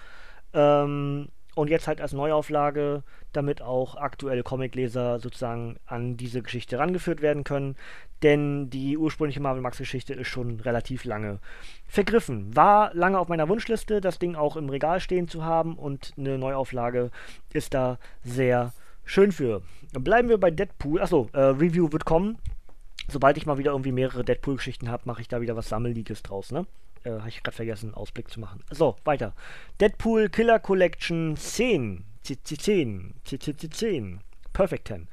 Ähm, und jetzt halt als Neuauflage, damit auch aktuelle Comicleser sozusagen an diese Geschichte rangeführt werden können. Denn die ursprüngliche Marvel Max Geschichte ist schon relativ lange vergriffen. War lange auf meiner Wunschliste, das Ding auch im Regal stehen zu haben und eine Neuauflage ist da sehr schön für. Bleiben wir bei Deadpool. Achso, äh, Review wird kommen. Sobald ich mal wieder irgendwie mehrere Deadpool-Geschichten habe, mache ich da wieder was Sammeliges draus, ne? Äh, Habe ich gerade vergessen, Ausblick zu machen. So, weiter. Deadpool Killer Collection 10. CC10. CC10. Perfect 10.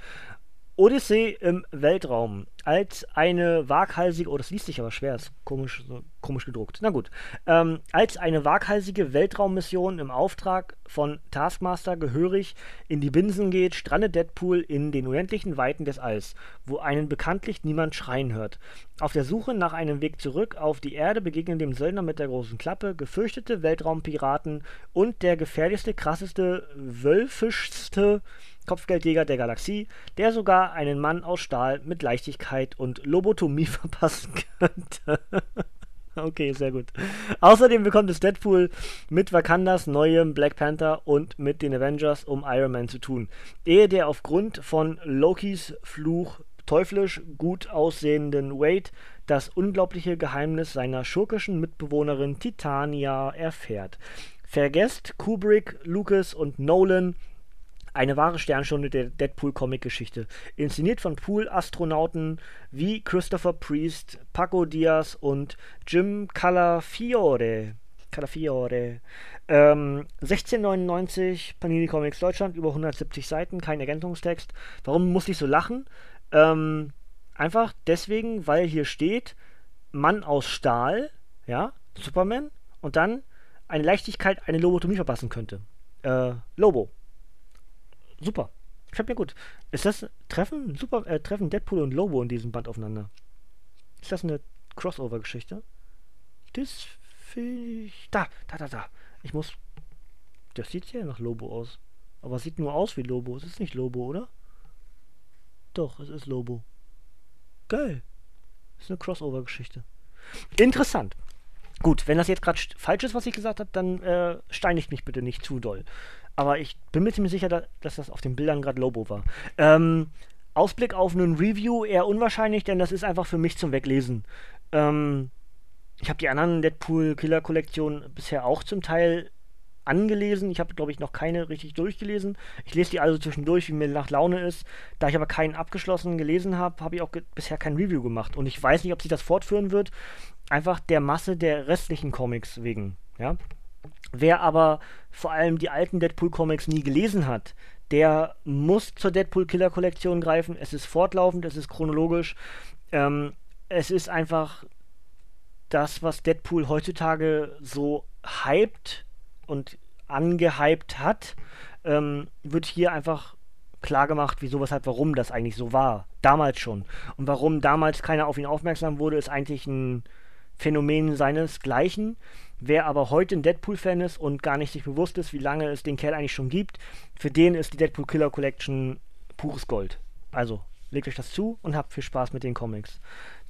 Odyssee im Weltraum als eine waghalsige, oh, das liest sich aber schwer, ist komisch, so komisch gedruckt. Na gut. Ähm, als eine waghalsige Weltraummission im Auftrag von Taskmaster gehörig in die Binsen geht, strandet Deadpool in den unendlichen Weiten des Alls, wo einen bekanntlich niemand schreien hört. Auf der Suche nach einem Weg zurück auf die Erde begegnen dem Söldner mit der großen Klappe gefürchtete Weltraumpiraten und der gefährlichste, krasseste, wölfischste Kopfgeldjäger der Galaxie, der sogar einen Mann aus Stahl mit Leichtigkeit und Lobotomie verpassen könnte. okay, sehr gut. Außerdem bekommt es Deadpool mit Wakandas neuem Black Panther und mit den Avengers um Iron Man zu tun, ehe der aufgrund von Lokis Fluch teuflisch gut aussehenden Wade das unglaubliche Geheimnis seiner schurkischen Mitbewohnerin Titania erfährt. Vergesst Kubrick, Lucas und Nolan eine wahre Sternstunde der Deadpool-Comic-Geschichte. Inszeniert von Pool-Astronauten wie Christopher Priest, Paco Diaz und Jim Calafiore. Calafiore. Ähm, 1699, Panini Comics Deutschland, über 170 Seiten, kein Ergänzungstext. Warum muss ich so lachen? Ähm, einfach deswegen, weil hier steht, Mann aus Stahl, ja, Superman, und dann eine Leichtigkeit eine Lobotomie verpassen könnte. Äh, Lobo super. Gefällt mir gut. Ist das Treffen, super, äh, Treffen Deadpool und Lobo in diesem Band aufeinander? Ist das eine Crossover-Geschichte? Das finde ich. Da, da, da, da. Ich muss. Das sieht ja nach Lobo aus. Aber es sieht nur aus wie Lobo. Es ist nicht Lobo, oder? Doch, es ist Lobo. Geil. Ist eine Crossover-Geschichte. Interessant. Gut, wenn das jetzt gerade falsch ist, was ich gesagt habe, dann äh, steinigt mich bitte nicht zu doll. Aber ich bin mir ziemlich sicher, dass das auf den Bildern gerade Lobo war. Ähm, Ausblick auf einen Review eher unwahrscheinlich, denn das ist einfach für mich zum Weglesen. Ähm, ich habe die anderen Deadpool-Killer-Kollektionen bisher auch zum Teil angelesen. Ich habe, glaube ich, noch keine richtig durchgelesen. Ich lese die also zwischendurch, wie mir nach Laune ist. Da ich aber keinen abgeschlossen gelesen habe, habe ich auch bisher kein Review gemacht. Und ich weiß nicht, ob sich das fortführen wird. Einfach der Masse der restlichen Comics wegen. Ja. Wer aber vor allem die alten Deadpool-Comics nie gelesen hat, der muss zur Deadpool-Killer-Kollektion greifen. Es ist fortlaufend, es ist chronologisch. Ähm, es ist einfach das, was Deadpool heutzutage so hypt und angehypt hat, ähm, wird hier einfach klar gemacht, wieso, weshalb, warum das eigentlich so war. Damals schon. Und warum damals keiner auf ihn aufmerksam wurde, ist eigentlich ein Phänomen seinesgleichen. Wer aber heute ein Deadpool-Fan ist und gar nicht sich bewusst ist, wie lange es den Kerl eigentlich schon gibt, für den ist die Deadpool Killer Collection pures Gold. Also, legt euch das zu und habt viel Spaß mit den Comics.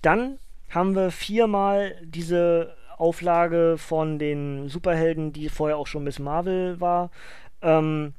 Dann haben wir viermal diese Auflage von den Superhelden, die vorher auch schon Miss Marvel war, ähm,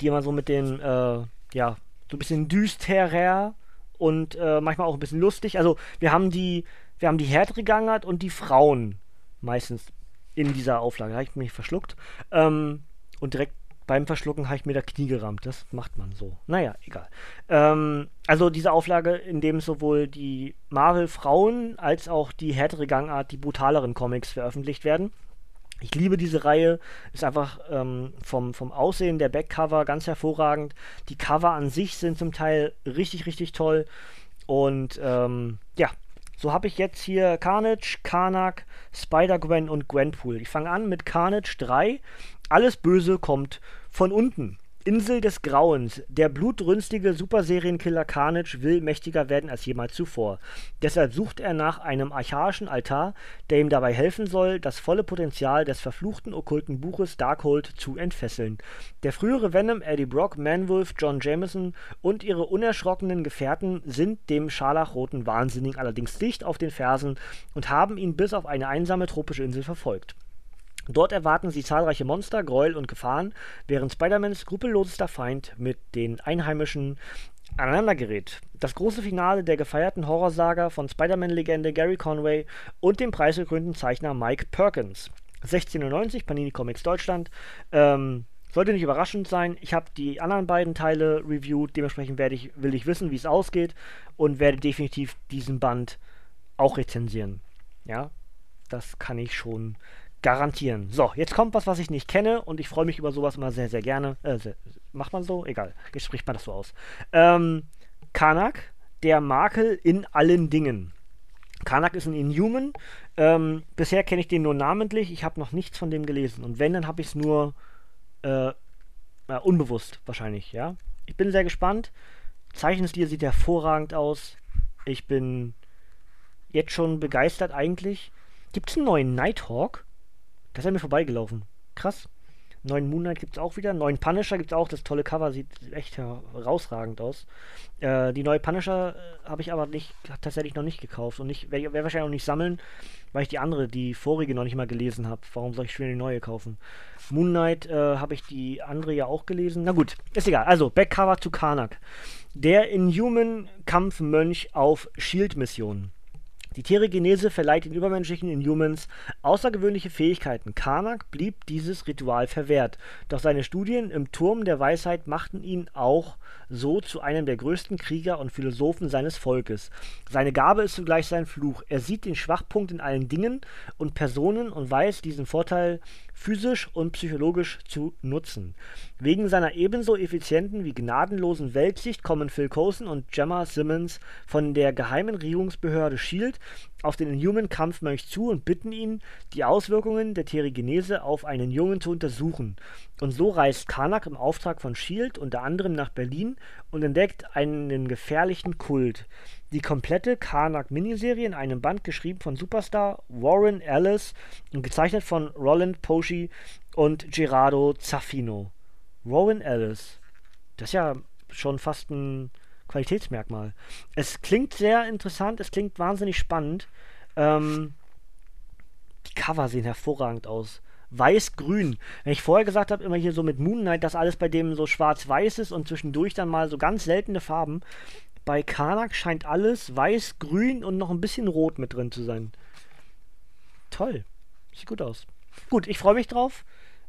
die immer so mit den, äh, ja, so ein bisschen düsterer und äh, manchmal auch ein bisschen lustig. Also wir haben die, wir haben die härtere Gangart und die Frauen meistens in dieser Auflage. Da habe ich mich verschluckt. Ähm, und direkt beim Verschlucken habe ich mir da Knie gerammt. Das macht man so. Naja, egal. Ähm, also diese Auflage, in dem sowohl die Marvel-Frauen als auch die härtere Gangart, die brutaleren Comics veröffentlicht werden. Ich liebe diese Reihe, ist einfach ähm, vom, vom Aussehen der Backcover ganz hervorragend. Die Cover an sich sind zum Teil richtig, richtig toll. Und ähm, ja, so habe ich jetzt hier Carnage, Karnak, Spider-Gwen und Gwenpool. Ich fange an mit Carnage 3. Alles Böse kommt von unten. Insel des Grauens. Der blutrünstige Superserienkiller Carnage will mächtiger werden als jemals zuvor. Deshalb sucht er nach einem archaischen Altar, der ihm dabei helfen soll, das volle Potenzial des verfluchten okkulten Buches Darkhold zu entfesseln. Der frühere Venom, Eddie Brock, Manwolf, John Jameson und ihre unerschrockenen Gefährten sind dem scharlachroten Wahnsinnigen allerdings dicht auf den Fersen und haben ihn bis auf eine einsame tropische Insel verfolgt. Dort erwarten sie zahlreiche Monster, Gräuel und Gefahren, während Spider-Mans skrupellosester Feind mit den Einheimischen aneinandergerät. Das große Finale der gefeierten Horrorsaga von Spider-Man-Legende Gary Conway und dem preisgekrönten Zeichner Mike Perkins. 1690, Panini Comics Deutschland. Ähm, sollte nicht überraschend sein. Ich habe die anderen beiden Teile reviewed. Dementsprechend werde ich, will ich wissen, wie es ausgeht und werde definitiv diesen Band auch rezensieren. Ja, das kann ich schon garantieren. So, jetzt kommt was, was ich nicht kenne und ich freue mich über sowas immer sehr, sehr gerne. Äh, sehr, macht man so? Egal. Jetzt spricht man das so aus. Ähm, Karnak, der Makel in allen Dingen. Karnak ist ein Inhuman. Ähm, bisher kenne ich den nur namentlich. Ich habe noch nichts von dem gelesen. Und wenn, dann habe ich es nur äh, äh, unbewusst wahrscheinlich, ja. Ich bin sehr gespannt. Zeichenstil sieht hervorragend aus. Ich bin jetzt schon begeistert eigentlich. Gibt es einen neuen Nighthawk? Das ist an mir vorbeigelaufen. Krass. Neuen Moon Knight gibt es auch wieder. Neuen Punisher gibt es auch. Das tolle Cover sieht echt herausragend aus. Äh, die neue Punisher äh, habe ich aber nicht, tatsächlich noch nicht gekauft. Und ich werde wahrscheinlich auch nicht sammeln, weil ich die andere, die vorige, noch nicht mal gelesen habe. Warum soll ich schon die neue kaufen? Moon Knight äh, habe ich die andere ja auch gelesen. Na gut, ist egal. Also, Backcover zu Karnak. Der Inhuman-Kampfmönch auf Shield-Missionen. Die Theregenese verleiht den übermenschlichen Inhumans außergewöhnliche Fähigkeiten. Karnak blieb dieses Ritual verwehrt, doch seine Studien im Turm der Weisheit machten ihn auch so zu einem der größten Krieger und Philosophen seines Volkes. Seine Gabe ist zugleich sein Fluch. Er sieht den Schwachpunkt in allen Dingen und Personen und weiß diesen Vorteil physisch und psychologisch zu nutzen. Wegen seiner ebenso effizienten wie gnadenlosen Weltsicht kommen Phil Coulson und Gemma Simmons von der geheimen Regierungsbehörde SHIELD auf den Inhuman-Kampfmönch zu und bitten ihn, die Auswirkungen der Terrigenese auf einen Jungen zu untersuchen. Und so reist Karnak im Auftrag von SHIELD unter anderem nach Berlin und entdeckt einen gefährlichen Kult. Die komplette Karnak-Miniserie in einem Band geschrieben von Superstar Warren Ellis und gezeichnet von Roland Posey und Gerardo Zaffino. Warren Ellis. Das ist ja schon fast ein Qualitätsmerkmal. Es klingt sehr interessant, es klingt wahnsinnig spannend. Ähm, die Cover sehen hervorragend aus. Weiß-Grün. Wenn ich vorher gesagt habe, immer hier so mit Moon Knight, dass alles bei dem so schwarz-weiß ist und zwischendurch dann mal so ganz seltene Farben. Bei Karnak scheint alles weiß, grün und noch ein bisschen rot mit drin zu sein. Toll. Sieht gut aus. Gut, ich freue mich drauf.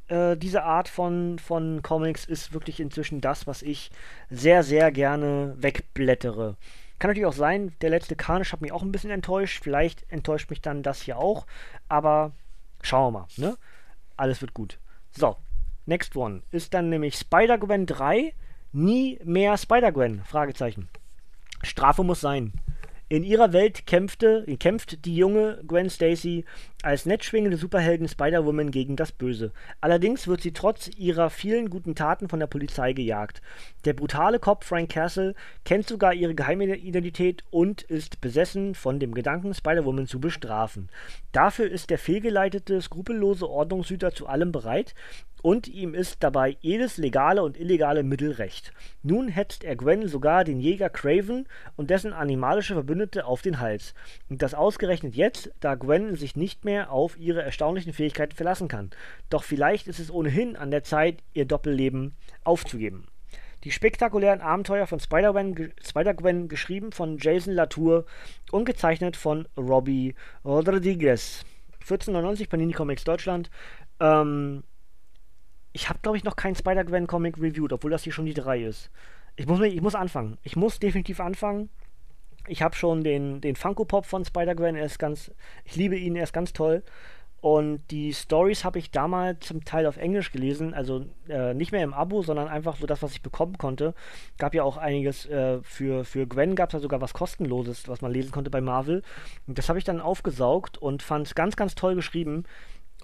Äh, diese Art von, von Comics ist wirklich inzwischen das, was ich sehr, sehr gerne wegblättere. Kann natürlich auch sein, der letzte Carnage hat mich auch ein bisschen enttäuscht. Vielleicht enttäuscht mich dann das hier auch. Aber schauen wir mal. Ne? Alles wird gut. So, next one ist dann nämlich Spider-Gwen 3. Nie mehr Spider-Gwen? Fragezeichen. Strafe muss sein. In ihrer Welt kämpfte, kämpft die junge Gwen Stacy als nettschwingende Superheldin Spider-Woman gegen das Böse. Allerdings wird sie trotz ihrer vielen guten Taten von der Polizei gejagt. Der brutale Cop Frank Castle kennt sogar ihre geheime Identität und ist besessen von dem Gedanken, Spider-Woman zu bestrafen. Dafür ist der fehlgeleitete, skrupellose Ordnungshüter zu allem bereit, und ihm ist dabei jedes legale und illegale Mittel recht. Nun hetzt er Gwen sogar den Jäger Craven und dessen animalische Verbündete auf den Hals. Und das ausgerechnet jetzt, da Gwen sich nicht mehr auf ihre erstaunlichen Fähigkeiten verlassen kann. Doch vielleicht ist es ohnehin an der Zeit, ihr Doppelleben aufzugeben. Die spektakulären Abenteuer von Spider-Gwen, Spider geschrieben von Jason Latour und gezeichnet von Robbie Rodriguez. 1499 Panini Comics Deutschland. Ähm, ich habe, glaube ich, noch keinen Spider-Gwen-Comic reviewed, obwohl das hier schon die 3 ist. Ich muss, ich muss anfangen. Ich muss definitiv anfangen. Ich habe schon den, den Funko-Pop von Spider-Gwen. Er. Ich liebe ihn, er ist ganz toll. Und die Stories habe ich damals zum Teil auf Englisch gelesen, also äh, nicht mehr im Abo, sondern einfach so das, was ich bekommen konnte. Gab ja auch einiges äh, für, für Gwen, gab es ja sogar was kostenloses, was man lesen konnte bei Marvel. Und das habe ich dann aufgesaugt und fand es ganz, ganz toll geschrieben.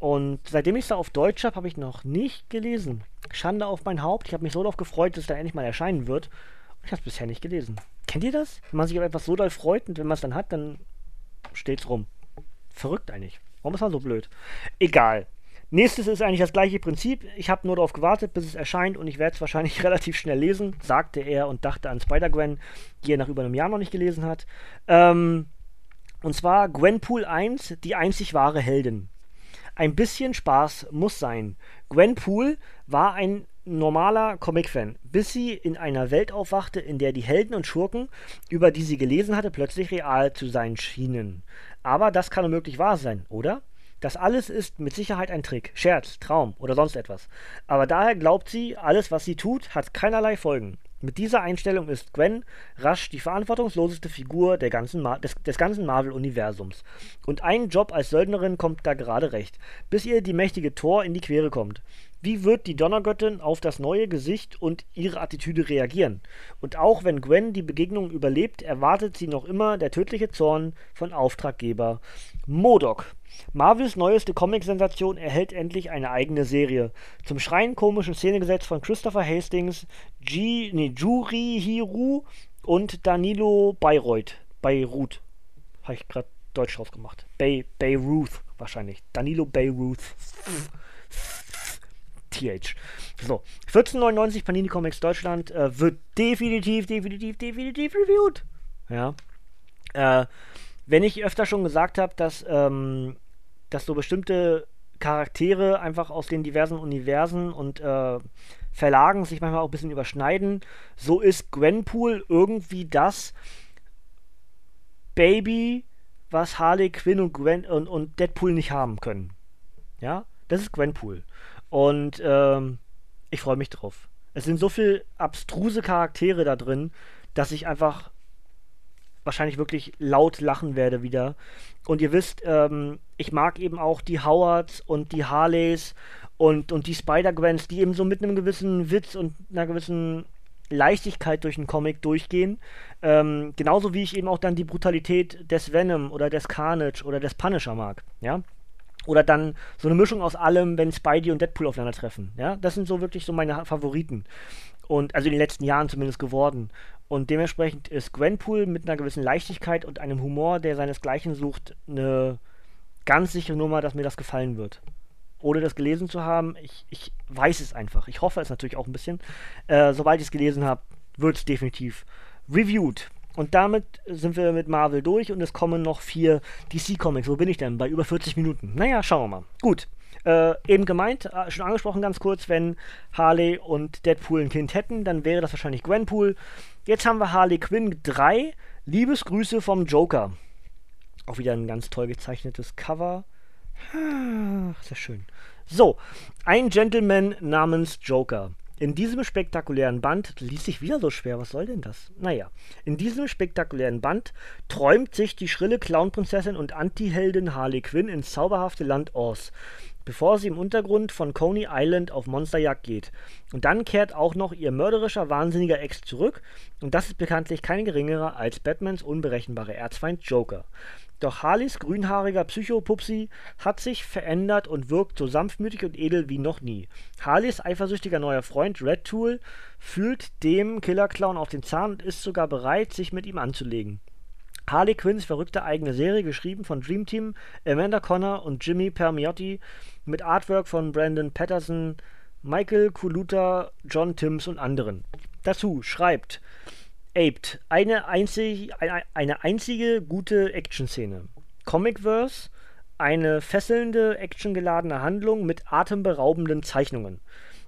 Und seitdem ich es auf Deutsch habe, habe ich noch nicht gelesen. Schande auf mein Haupt. Ich habe mich so darauf gefreut, dass es da endlich mal erscheinen wird. Und ich habe es bisher nicht gelesen. Kennt ihr das? Wenn man sich auf etwas so doll freut und wenn man es dann hat, dann steht's rum. Verrückt eigentlich. Warum ist man so blöd? Egal. Nächstes ist eigentlich das gleiche Prinzip. Ich habe nur darauf gewartet, bis es erscheint und ich werde es wahrscheinlich relativ schnell lesen, sagte er und dachte an Spider-Gwen, die er nach über einem Jahr noch nicht gelesen hat. Ähm, und zwar Gwenpool 1, die einzig wahre Heldin. Ein bisschen Spaß muss sein. Gwen Poole war ein normaler Comic-Fan, bis sie in einer Welt aufwachte, in der die Helden und Schurken, über die sie gelesen hatte, plötzlich real zu sein schienen. Aber das kann unmöglich wahr sein, oder? Das alles ist mit Sicherheit ein Trick, Scherz, Traum oder sonst etwas. Aber daher glaubt sie, alles, was sie tut, hat keinerlei Folgen. Mit dieser Einstellung ist Gwen rasch die verantwortungsloseste Figur ganzen des, des ganzen Marvel-Universums. Und ein Job als Söldnerin kommt da gerade recht, bis ihr die mächtige Thor in die Quere kommt. Wie wird die Donnergöttin auf das neue Gesicht und ihre Attitüde reagieren? Und auch wenn Gwen die Begegnung überlebt, erwartet sie noch immer der tödliche Zorn von Auftraggeber Modok. Marvels neueste Comic-Sensation erhält endlich eine eigene Serie. Zum schreien komischen Szenegesetz von Christopher Hastings, G, nee, Juri Hiru und Danilo Bayreuth. Beirut. Habe ich gerade Deutsch rausgemacht. Bay, Beirut wahrscheinlich. Danilo Beirut. TH. So, 14,99 Panini Comics Deutschland äh, wird definitiv, definitiv, definitiv reviewed. Ja. Äh, wenn ich öfter schon gesagt habe, dass, ähm, dass so bestimmte Charaktere einfach aus den diversen Universen und äh, Verlagen sich manchmal auch ein bisschen überschneiden, so ist Gwenpool irgendwie das Baby, was Harley Quinn und, Gwen und, und Deadpool nicht haben können. Ja, das ist Gwenpool. Und ähm, ich freue mich drauf. Es sind so viele abstruse Charaktere da drin, dass ich einfach wahrscheinlich wirklich laut lachen werde wieder. Und ihr wisst, ähm, ich mag eben auch die Howards und die Harleys und, und die Spider-Gwens, die eben so mit einem gewissen Witz und einer gewissen Leichtigkeit durch den Comic durchgehen. Ähm, genauso wie ich eben auch dann die Brutalität des Venom oder des Carnage oder des Punisher mag. Ja. Oder dann so eine Mischung aus allem, wenn Spidey und Deadpool aufeinandertreffen. Ja, das sind so wirklich so meine Favoriten. Und also in den letzten Jahren zumindest geworden. Und dementsprechend ist Gwenpool mit einer gewissen Leichtigkeit und einem Humor, der seinesgleichen sucht, eine ganz sichere Nummer, dass mir das gefallen wird. Ohne das gelesen zu haben, ich, ich weiß es einfach. Ich hoffe es natürlich auch ein bisschen. Äh, sobald ich es gelesen habe, wird es definitiv reviewed. Und damit sind wir mit Marvel durch und es kommen noch vier DC-Comics. Wo bin ich denn? Bei über 40 Minuten. Naja, schauen wir mal. Gut. Äh, eben gemeint, äh, schon angesprochen ganz kurz, wenn Harley und Deadpool ein Kind hätten, dann wäre das wahrscheinlich Gwenpool. Jetzt haben wir Harley Quinn 3. Liebesgrüße vom Joker. Auch wieder ein ganz toll gezeichnetes Cover. Ah, sehr schön. So, ein Gentleman namens Joker. In diesem spektakulären Band, liest sich wieder so schwer, was soll denn das? Naja, in diesem spektakulären Band träumt sich die schrille Clownprinzessin und Antiheldin Harley Quinn ins zauberhafte Land Oz, bevor sie im Untergrund von Coney Island auf Monsterjagd geht. Und dann kehrt auch noch ihr mörderischer, wahnsinniger Ex zurück, und das ist bekanntlich kein geringerer als Batmans unberechenbarer Erzfeind Joker. Doch Harleys grünhaariger Psychopupsi hat sich verändert und wirkt so sanftmütig und edel wie noch nie. Harleys eifersüchtiger neuer Freund Red Tool fühlt dem Killer-Clown auf den Zahn und ist sogar bereit, sich mit ihm anzulegen. Harley Quinns verrückte eigene Serie, geschrieben von Dream Team, Amanda Connor und Jimmy Permiotti, mit Artwork von Brandon Patterson, Michael Kuluta, John Timms und anderen. Dazu schreibt Aped. Eine, einzig, eine, einzige gute Action-Szene. Comicverse. Eine fesselnde, actiongeladene Handlung mit atemberaubenden Zeichnungen.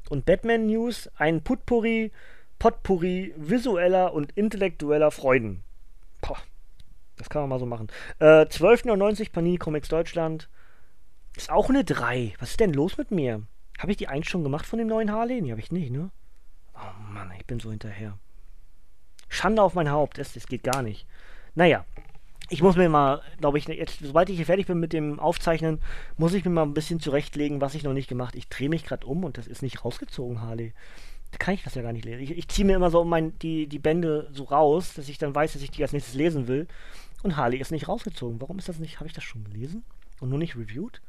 Und Batman News. Ein Putpurri, Potpourri visueller und intellektueller Freuden. Poh, das kann man mal so machen. Äh, 12,99 Panini Comics Deutschland. Ist auch eine 3. Was ist denn los mit mir? Habe ich die 1 schon gemacht von dem neuen Harley? Nee, habe ich nicht, ne? Oh Mann, ich bin so hinterher. Schande auf mein Haupt, das, das geht gar nicht. Naja, ich muss mir mal, glaube ich, jetzt, sobald ich hier fertig bin mit dem Aufzeichnen, muss ich mir mal ein bisschen zurechtlegen, was ich noch nicht gemacht. Ich drehe mich gerade um und das ist nicht rausgezogen, Harley. Da kann ich das ja gar nicht lesen. Ich, ich ziehe mir immer so mein, die, die Bände so raus, dass ich dann weiß, dass ich die als nächstes lesen will. Und Harley ist nicht rausgezogen. Warum ist das nicht? Habe ich das schon gelesen? Und nur nicht reviewed?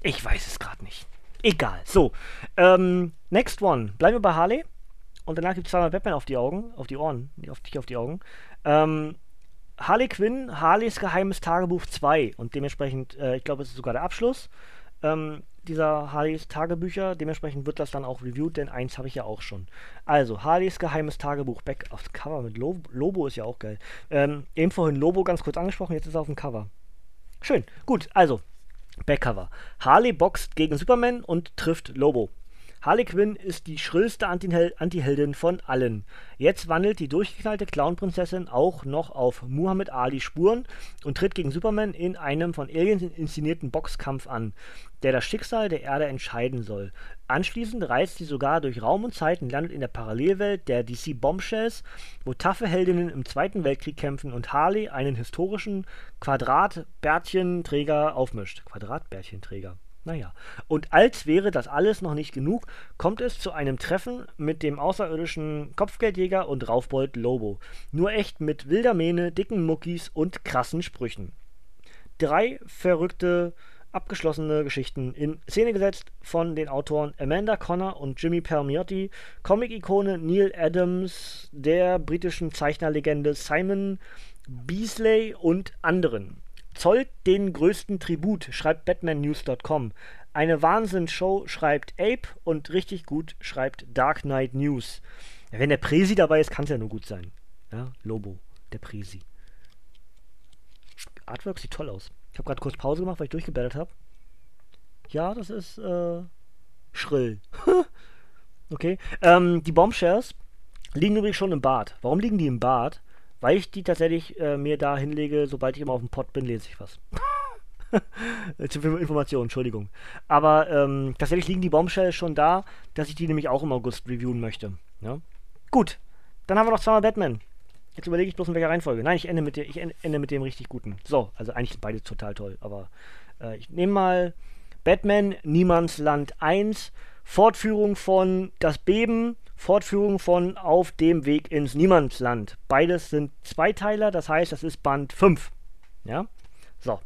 Ich weiß es gerade nicht. Egal. So, ähm, next one. Bleiben wir bei Harley. Und danach gibt es zweimal Batman auf die Augen, auf die Ohren, nicht auf dich auf die Augen. Ähm, Harley Quinn, Harleys geheimes Tagebuch 2 und dementsprechend, äh, ich glaube, es ist sogar der Abschluss ähm, dieser Harleys Tagebücher. Dementsprechend wird das dann auch reviewed, denn eins habe ich ja auch schon. Also, Harleys geheimes Tagebuch, Back aufs Cover mit Lobo, Lobo ist ja auch geil. Ähm, eben vorhin Lobo ganz kurz angesprochen, jetzt ist er auf dem Cover. Schön, gut, also, Backcover. Harley boxt gegen Superman und trifft Lobo. Harley Quinn ist die schrillste Antiheldin von allen. Jetzt wandelt die durchgeknallte Clownprinzessin auch noch auf Muhammad Ali Spuren und tritt gegen Superman in einem von Aliens inszenierten Boxkampf an, der das Schicksal der Erde entscheiden soll. Anschließend reist sie sogar durch Raum und Zeit und landet in der Parallelwelt der DC Bombshells, wo taffe Heldinnen im Zweiten Weltkrieg kämpfen und Harley einen historischen Quadratbärtchenträger aufmischt. Quadratbärtchenträger. Naja. Und als wäre das alles noch nicht genug, kommt es zu einem Treffen mit dem außerirdischen Kopfgeldjäger und Raufbold Lobo. Nur echt mit wilder Mähne, dicken Muckis und krassen Sprüchen. Drei verrückte abgeschlossene Geschichten in Szene gesetzt von den Autoren Amanda Connor und Jimmy Palmiotti, Comic-Ikone Neil Adams, der britischen Zeichnerlegende Simon Beasley und anderen. Zollt den größten Tribut, schreibt BatmanNews.com. Eine Wahnsinnsshow, schreibt Ape und richtig gut, schreibt Dark Knight News. Wenn der Presi dabei ist, kann es ja nur gut sein. Ja, Lobo, der Presi. Artwork sieht toll aus. Ich habe gerade kurz Pause gemacht, weil ich durchgeblättert habe. Ja, das ist äh, schrill. okay. Ähm, die Bombshells liegen übrigens schon im Bad. Warum liegen die im Bad? Weil ich die tatsächlich äh, mir da hinlege, sobald ich immer auf dem Pott bin, lese ich was. Zur Information, Entschuldigung. Aber ähm, tatsächlich liegen die Bombshells schon da, dass ich die nämlich auch im August reviewen möchte. Ja? Gut, dann haben wir noch zweimal Batman. Jetzt überlege ich bloß in welcher Reihenfolge. Nein, ich ende mit, der, ich ende mit dem richtig guten. So, also eigentlich sind beide total toll, aber äh, ich nehme mal Batman Niemandsland 1, Fortführung von Das Beben, Fortführung von Auf dem Weg ins Niemandsland. Beides sind Zweiteiler, das heißt, das ist Band 5. Ja? So.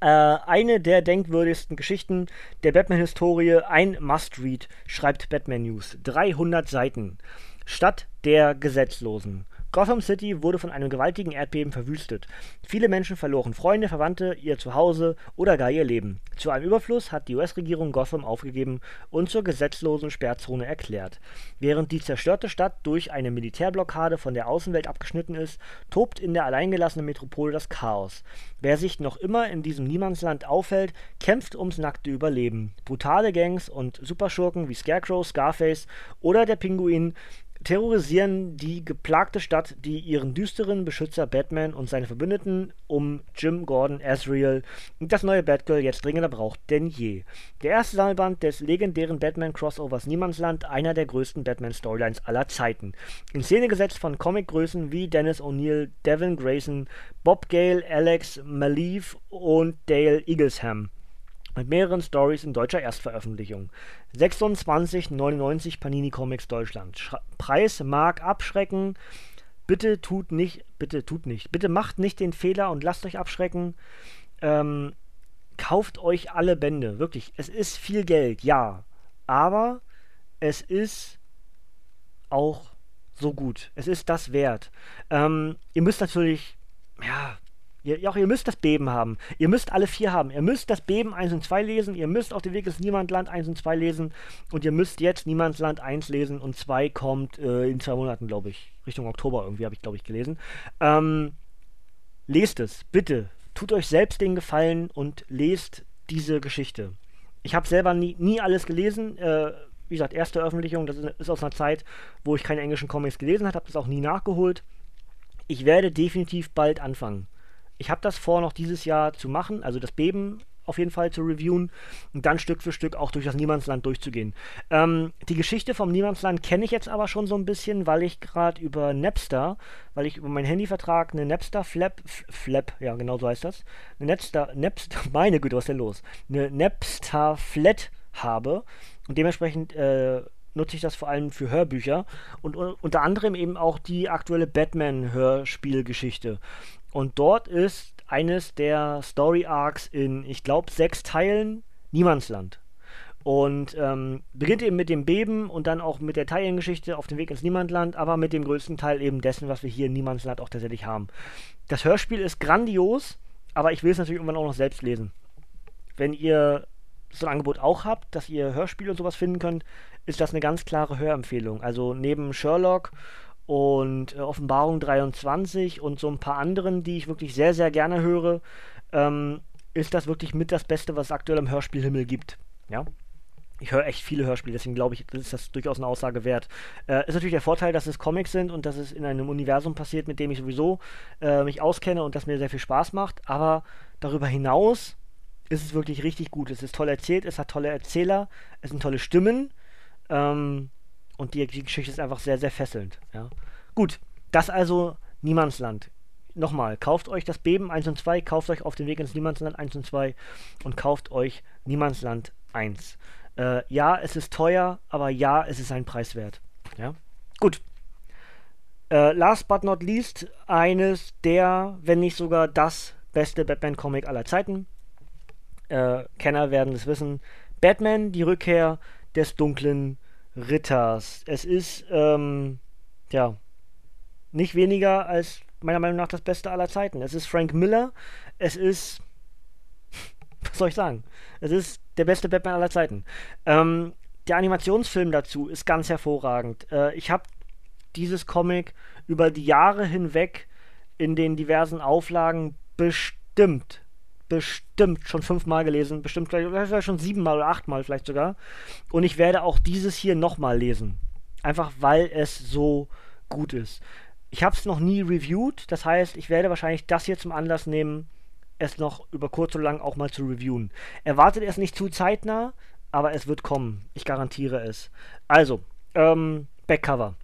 Äh, eine der denkwürdigsten Geschichten der Batman-Historie, ein Must-Read, schreibt Batman News. 300 Seiten. Stadt der Gesetzlosen. Gotham City wurde von einem gewaltigen Erdbeben verwüstet. Viele Menschen verloren Freunde, Verwandte, ihr Zuhause oder gar ihr Leben. Zu einem Überfluss hat die US-Regierung Gotham aufgegeben und zur gesetzlosen Sperrzone erklärt. Während die zerstörte Stadt durch eine Militärblockade von der Außenwelt abgeschnitten ist, tobt in der alleingelassenen Metropole das Chaos. Wer sich noch immer in diesem Niemandsland aufhält, kämpft ums nackte Überleben. Brutale Gangs und Superschurken wie Scarecrow, Scarface oder der Pinguin terrorisieren die geplagte Stadt, die ihren düsteren Beschützer Batman und seine Verbündeten um Jim Gordon Azrael und das neue Batgirl jetzt dringender braucht denn je. Der erste Sammelband des legendären Batman-Crossovers Niemandsland, einer der größten Batman-Storylines aller Zeiten. In Szene gesetzt von Comicgrößen wie Dennis O'Neill, Devin Grayson, Bob Gale, Alex Maleev und Dale Eaglesham mit mehreren Stories in deutscher Erstveröffentlichung. 26,99 Panini Comics Deutschland. Sch Preis mag abschrecken. Bitte tut nicht, bitte tut nicht, bitte macht nicht den Fehler und lasst euch abschrecken. Ähm, kauft euch alle Bände, wirklich. Es ist viel Geld, ja. Aber es ist auch so gut. Es ist das wert. Ähm, ihr müsst natürlich, ja, Ihr, auch ihr müsst das Beben haben. Ihr müsst alle vier haben. Ihr müsst das Beben 1 und 2 lesen. Ihr müsst auf dem Weg ins Niemandland 1 und 2 lesen. Und ihr müsst jetzt Niemandsland 1 lesen. Und 2 kommt äh, in zwei Monaten, glaube ich. Richtung Oktober irgendwie, habe ich, glaube ich, gelesen. Ähm, lest es, bitte. Tut euch selbst den Gefallen und lest diese Geschichte. Ich habe selber nie, nie alles gelesen. Äh, wie gesagt, erste Veröffentlichung, das ist aus einer Zeit, wo ich keine englischen Comics gelesen habe, habe das auch nie nachgeholt. Ich werde definitiv bald anfangen. Ich habe das vor, noch dieses Jahr zu machen, also das Beben auf jeden Fall zu reviewen und dann Stück für Stück auch durch das Niemandsland durchzugehen. Ähm, die Geschichte vom Niemandsland kenne ich jetzt aber schon so ein bisschen, weil ich gerade über Napster, weil ich über meinen Handyvertrag eine Napster Flap, Flap, ja genau so heißt das, eine Napster, Napster, meine Güte, was ist denn los? Eine Napster Flat habe und dementsprechend äh, nutze ich das vor allem für Hörbücher und uh, unter anderem eben auch die aktuelle Batman-Hörspielgeschichte. Und dort ist eines der Story Arcs in, ich glaube, sechs Teilen Niemandsland. Und ähm, beginnt eben mit dem Beben und dann auch mit der Teilengeschichte auf dem Weg ins Niemandland, aber mit dem größten Teil eben dessen, was wir hier in Niemandsland auch tatsächlich haben. Das Hörspiel ist grandios, aber ich will es natürlich irgendwann auch noch selbst lesen. Wenn ihr so ein Angebot auch habt, dass ihr Hörspiele und sowas finden könnt, ist das eine ganz klare Hörempfehlung. Also neben Sherlock und äh, Offenbarung 23 und so ein paar anderen, die ich wirklich sehr, sehr gerne höre, ähm, ist das wirklich mit das Beste, was es aktuell im Hörspielhimmel gibt. Ja. ich höre echt viele Hörspiele, deswegen glaube ich, ist das durchaus eine Aussage wert. Äh, ist natürlich der Vorteil, dass es Comics sind und dass es in einem Universum passiert, mit dem ich sowieso äh, mich auskenne und das mir sehr viel Spaß macht. Aber darüber hinaus ist es wirklich richtig gut. Es ist toll erzählt, es hat tolle Erzähler, es sind tolle Stimmen ähm, und die, die, Geschichte ist einfach sehr, sehr fesselnd. Ja. Gut, das also Niemandsland. Nochmal, kauft euch das Beben 1 und 2, kauft euch auf den Weg ins Niemandsland 1 und 2 und kauft euch Niemandsland 1. Äh, ja, es ist teuer, aber ja, es ist ein Preis wert. Ja, gut. Äh, last but not least, eines der, wenn nicht sogar das beste Batman-Comic aller Zeiten. Äh, Kenner werden es wissen. Batman, die Rückkehr des dunklen Ritters. Es ist, ähm, ja, nicht weniger als meiner Meinung nach das Beste aller Zeiten. Es ist Frank Miller. Es ist, was soll ich sagen? Es ist der beste Batman aller Zeiten. Ähm, der Animationsfilm dazu ist ganz hervorragend. Äh, ich habe dieses Comic über die Jahre hinweg in den diversen Auflagen bestimmt, bestimmt schon fünfmal gelesen, bestimmt vielleicht schon siebenmal oder achtmal vielleicht sogar. Und ich werde auch dieses hier nochmal lesen. Einfach weil es so gut ist. Ich habe es noch nie reviewed, das heißt, ich werde wahrscheinlich das hier zum Anlass nehmen, es noch über kurz oder lang auch mal zu reviewen. Erwartet es nicht zu zeitnah, aber es wird kommen. Ich garantiere es. Also, ähm, Backcover.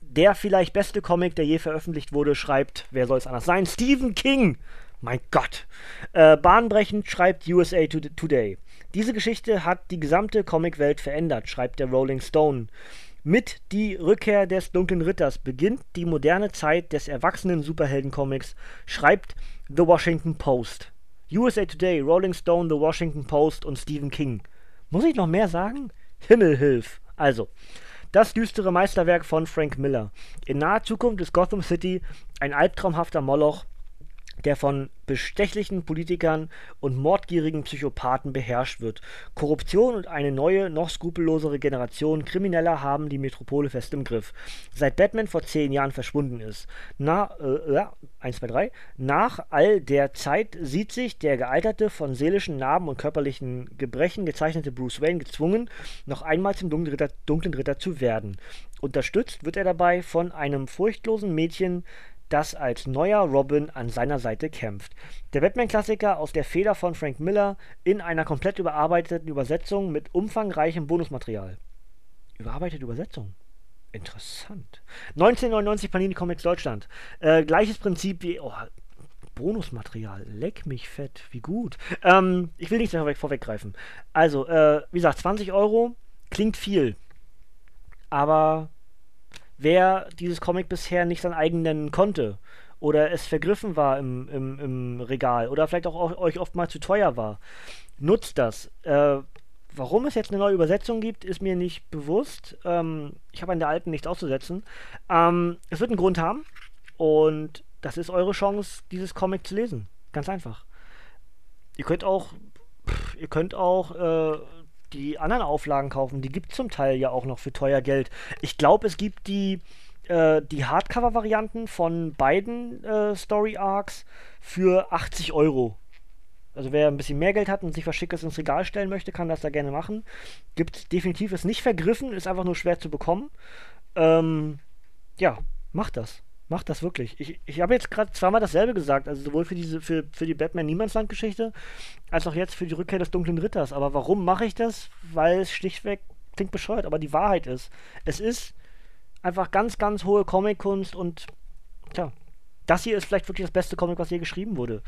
Der vielleicht beste Comic, der je veröffentlicht wurde, schreibt, wer soll es anders sein? Stephen King! Mein Gott. Äh, bahnbrechend schreibt USA Today. Diese Geschichte hat die gesamte Comicwelt verändert, schreibt der Rolling Stone. Mit die Rückkehr des Dunklen Ritters beginnt die moderne Zeit des erwachsenen Superheldencomics, schreibt The Washington Post. USA Today, Rolling Stone, The Washington Post und Stephen King. Muss ich noch mehr sagen? Himmelhilf. Also, das düstere Meisterwerk von Frank Miller. In naher Zukunft ist Gotham City ein albtraumhafter Moloch, der von bestechlichen Politikern und mordgierigen Psychopathen beherrscht wird. Korruption und eine neue, noch skrupellosere Generation Krimineller haben die Metropole fest im Griff. Seit Batman vor zehn Jahren verschwunden ist. Na, äh, ja, 1, 2, 3. Nach all der Zeit sieht sich der gealterte, von seelischen Narben und körperlichen Gebrechen gezeichnete Bruce Wayne gezwungen, noch einmal zum Dunklen Ritter, Dunklen Ritter zu werden. Unterstützt wird er dabei von einem furchtlosen Mädchen, das als neuer Robin an seiner Seite kämpft. Der Batman-Klassiker aus der Feder von Frank Miller in einer komplett überarbeiteten Übersetzung mit umfangreichem Bonusmaterial. Überarbeitete Übersetzung? Interessant. 1999 Panini Comics Deutschland. Äh, gleiches Prinzip wie. Oh, Bonusmaterial. Leck mich fett. Wie gut. Ähm, ich will nicht vorweg, vorweggreifen. Also, äh, wie gesagt, 20 Euro klingt viel. Aber wer dieses Comic bisher nicht sein eigen nennen konnte oder es vergriffen war im, im, im Regal oder vielleicht auch euch oftmals zu teuer war, nutzt das. Äh, warum es jetzt eine neue Übersetzung gibt, ist mir nicht bewusst. Ähm, ich habe an der alten nichts auszusetzen. Ähm, es wird einen Grund haben und das ist eure Chance, dieses Comic zu lesen. Ganz einfach. Ihr könnt auch, pff, ihr könnt auch äh, die anderen Auflagen kaufen. Die gibt es zum Teil ja auch noch für teuer Geld. Ich glaube, es gibt die, äh, die Hardcover-Varianten von beiden äh, Story-Arcs für 80 Euro. Also wer ein bisschen mehr Geld hat und sich was Schickes ins Regal stellen möchte, kann das da gerne machen. Gibt definitiv, ist nicht vergriffen, ist einfach nur schwer zu bekommen. Ähm, ja, macht das. Macht das wirklich. Ich, ich habe jetzt gerade zweimal dasselbe gesagt, also sowohl für diese für, für die Batman Niemandsland-Geschichte als auch jetzt für die Rückkehr des Dunklen Ritters. Aber warum mache ich das? Weil es schlichtweg klingt bescheuert, aber die Wahrheit ist, es ist einfach ganz, ganz hohe Comic-Kunst und tja, das hier ist vielleicht wirklich das beste Comic, was je geschrieben wurde.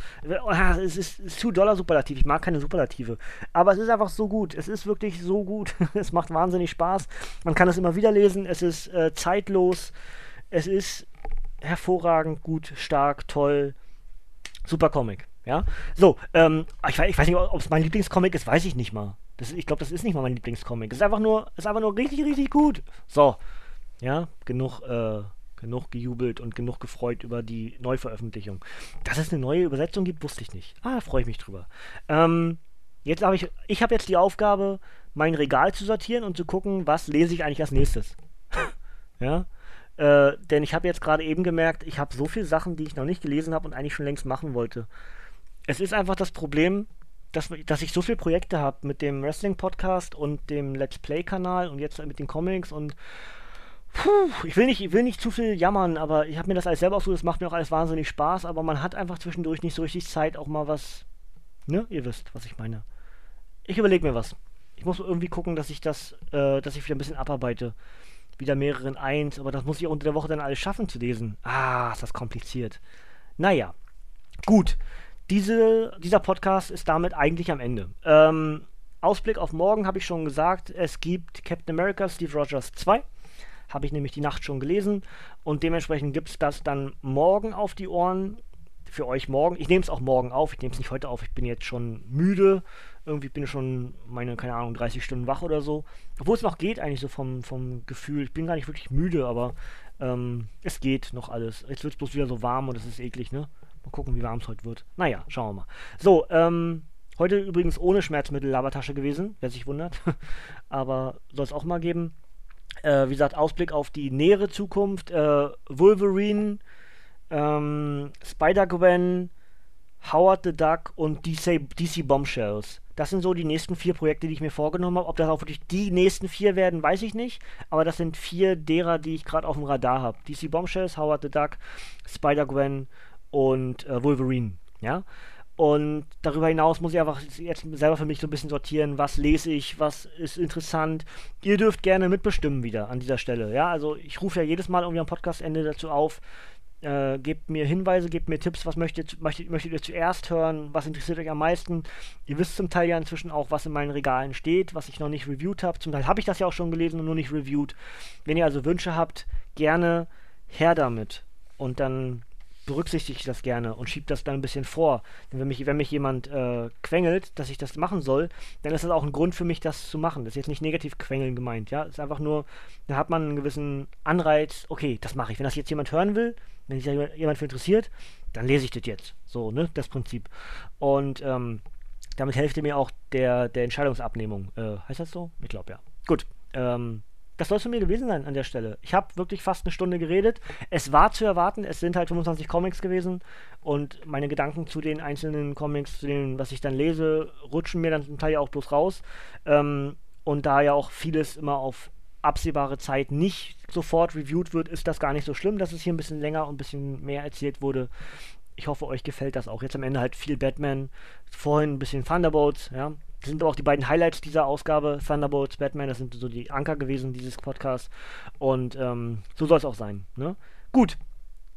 Es ist, ist zu doller Superlativ. Ich mag keine Superlative. Aber es ist einfach so gut. Es ist wirklich so gut. es macht wahnsinnig Spaß. Man kann es immer wieder lesen. Es ist äh, zeitlos. Es ist hervorragend, gut, stark, toll, super Comic. Ja, so, ähm, ich, ich weiß nicht, ob es mein Lieblingscomic ist, weiß ich nicht mal. Das, ich glaube, das ist nicht mal mein Lieblingscomic. Es ist einfach nur, ist einfach nur richtig, richtig gut. So, ja, genug, äh, genug gejubelt und genug gefreut über die Neuveröffentlichung. Dass es eine neue Übersetzung gibt, wusste ich nicht. Ah, freue ich mich drüber. Ähm, jetzt habe ich, ich habe jetzt die Aufgabe, mein Regal zu sortieren und zu gucken, was lese ich eigentlich als nächstes. ja, äh, denn ich habe jetzt gerade eben gemerkt, ich habe so viele Sachen, die ich noch nicht gelesen habe und eigentlich schon längst machen wollte. Es ist einfach das Problem, dass, dass ich so viele Projekte habe mit dem Wrestling-Podcast und dem Let's Play-Kanal und jetzt mit den Comics und puh, ich will nicht, ich will nicht zu viel jammern, aber ich habe mir das alles selber ausgesucht, das macht mir auch alles wahnsinnig Spaß, aber man hat einfach zwischendurch nicht so richtig Zeit, auch mal was, ne, ihr wisst, was ich meine. Ich überlege mir was. Ich muss irgendwie gucken, dass ich das, äh, dass ich wieder ein bisschen abarbeite. Wieder mehreren eins, aber das muss ich unter der Woche dann alles schaffen zu lesen. Ah, ist das kompliziert. Naja, gut. Diese, dieser Podcast ist damit eigentlich am Ende. Ähm, Ausblick auf morgen habe ich schon gesagt. Es gibt Captain America Steve Rogers 2. Habe ich nämlich die Nacht schon gelesen. Und dementsprechend gibt es das dann morgen auf die Ohren. Für euch morgen. Ich nehme es auch morgen auf. Ich nehme es nicht heute auf. Ich bin jetzt schon müde. Irgendwie bin ich schon meine, keine Ahnung, 30 Stunden wach oder so. Obwohl es noch geht, eigentlich so vom, vom Gefühl. Ich bin gar nicht wirklich müde, aber ähm, es geht noch alles. Jetzt wird es bloß wieder so warm und es ist eklig, ne? Mal gucken, wie warm es heute wird. Naja, schauen wir mal. So, ähm, heute übrigens ohne Schmerzmittel-Labertasche gewesen, wer sich wundert. Aber soll es auch mal geben. Äh, wie gesagt, Ausblick auf die nähere Zukunft. Äh, Wolverine, ähm, Spider-Gwen, Howard the Duck und DC, DC Bombshells. Das sind so die nächsten vier Projekte, die ich mir vorgenommen habe. Ob das auch wirklich die nächsten vier werden, weiß ich nicht. Aber das sind vier derer, die ich gerade auf dem Radar habe. DC Bombshells, Howard the Duck, Spider-Gwen und äh, Wolverine. Ja. Und darüber hinaus muss ich einfach jetzt selber für mich so ein bisschen sortieren, was lese ich, was ist interessant. Ihr dürft gerne mitbestimmen wieder an dieser Stelle. Ja, also ich rufe ja jedes Mal irgendwie am Podcastende dazu auf, äh, gebt mir Hinweise, gebt mir Tipps, was möchtet, möchtet, möchtet ihr zuerst hören, was interessiert euch am meisten. Ihr wisst zum Teil ja inzwischen auch, was in meinen Regalen steht, was ich noch nicht reviewed habe. Zum Teil habe ich das ja auch schon gelesen und nur nicht reviewed. Wenn ihr also Wünsche habt, gerne her damit. Und dann berücksichtige ich das gerne und schiebe das dann ein bisschen vor. Denn wenn mich, wenn mich jemand äh, quengelt, dass ich das machen soll, dann ist das auch ein Grund für mich, das zu machen. Das ist jetzt nicht negativ quengeln gemeint, ja. Es ist einfach nur, da hat man einen gewissen Anreiz, okay, das mache ich. Wenn das jetzt jemand hören will, wenn sich da jemand für interessiert, dann lese ich das jetzt. So, ne, das Prinzip. Und ähm, damit hilft mir auch der, der Entscheidungsabnehmung. Äh, heißt das so? Ich glaube ja. Gut. Ähm, das soll es von mir gewesen sein an der Stelle. Ich habe wirklich fast eine Stunde geredet. Es war zu erwarten, es sind halt 25 Comics gewesen und meine Gedanken zu den einzelnen Comics, zu denen, was ich dann lese, rutschen mir dann zum Teil ja auch bloß raus. Ähm, und da ja auch vieles immer auf absehbare Zeit nicht sofort reviewed wird, ist das gar nicht so schlimm, dass es hier ein bisschen länger und ein bisschen mehr erzählt wurde. Ich hoffe, euch gefällt das auch. Jetzt am Ende halt viel Batman, vorhin ein bisschen Thunderbolts, ja. Sind aber auch die beiden Highlights dieser Ausgabe. Thunderbolts, Batman, das sind so die Anker gewesen dieses Podcasts. Und ähm, so soll es auch sein. Ne? Gut,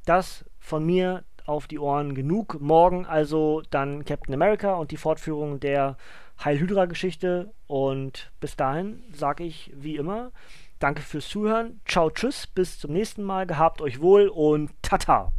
das von mir auf die Ohren genug. Morgen also dann Captain America und die Fortführung der Heil Hydra Geschichte. Und bis dahin sage ich wie immer, danke fürs Zuhören. Ciao, tschüss, bis zum nächsten Mal. Gehabt euch wohl und tata.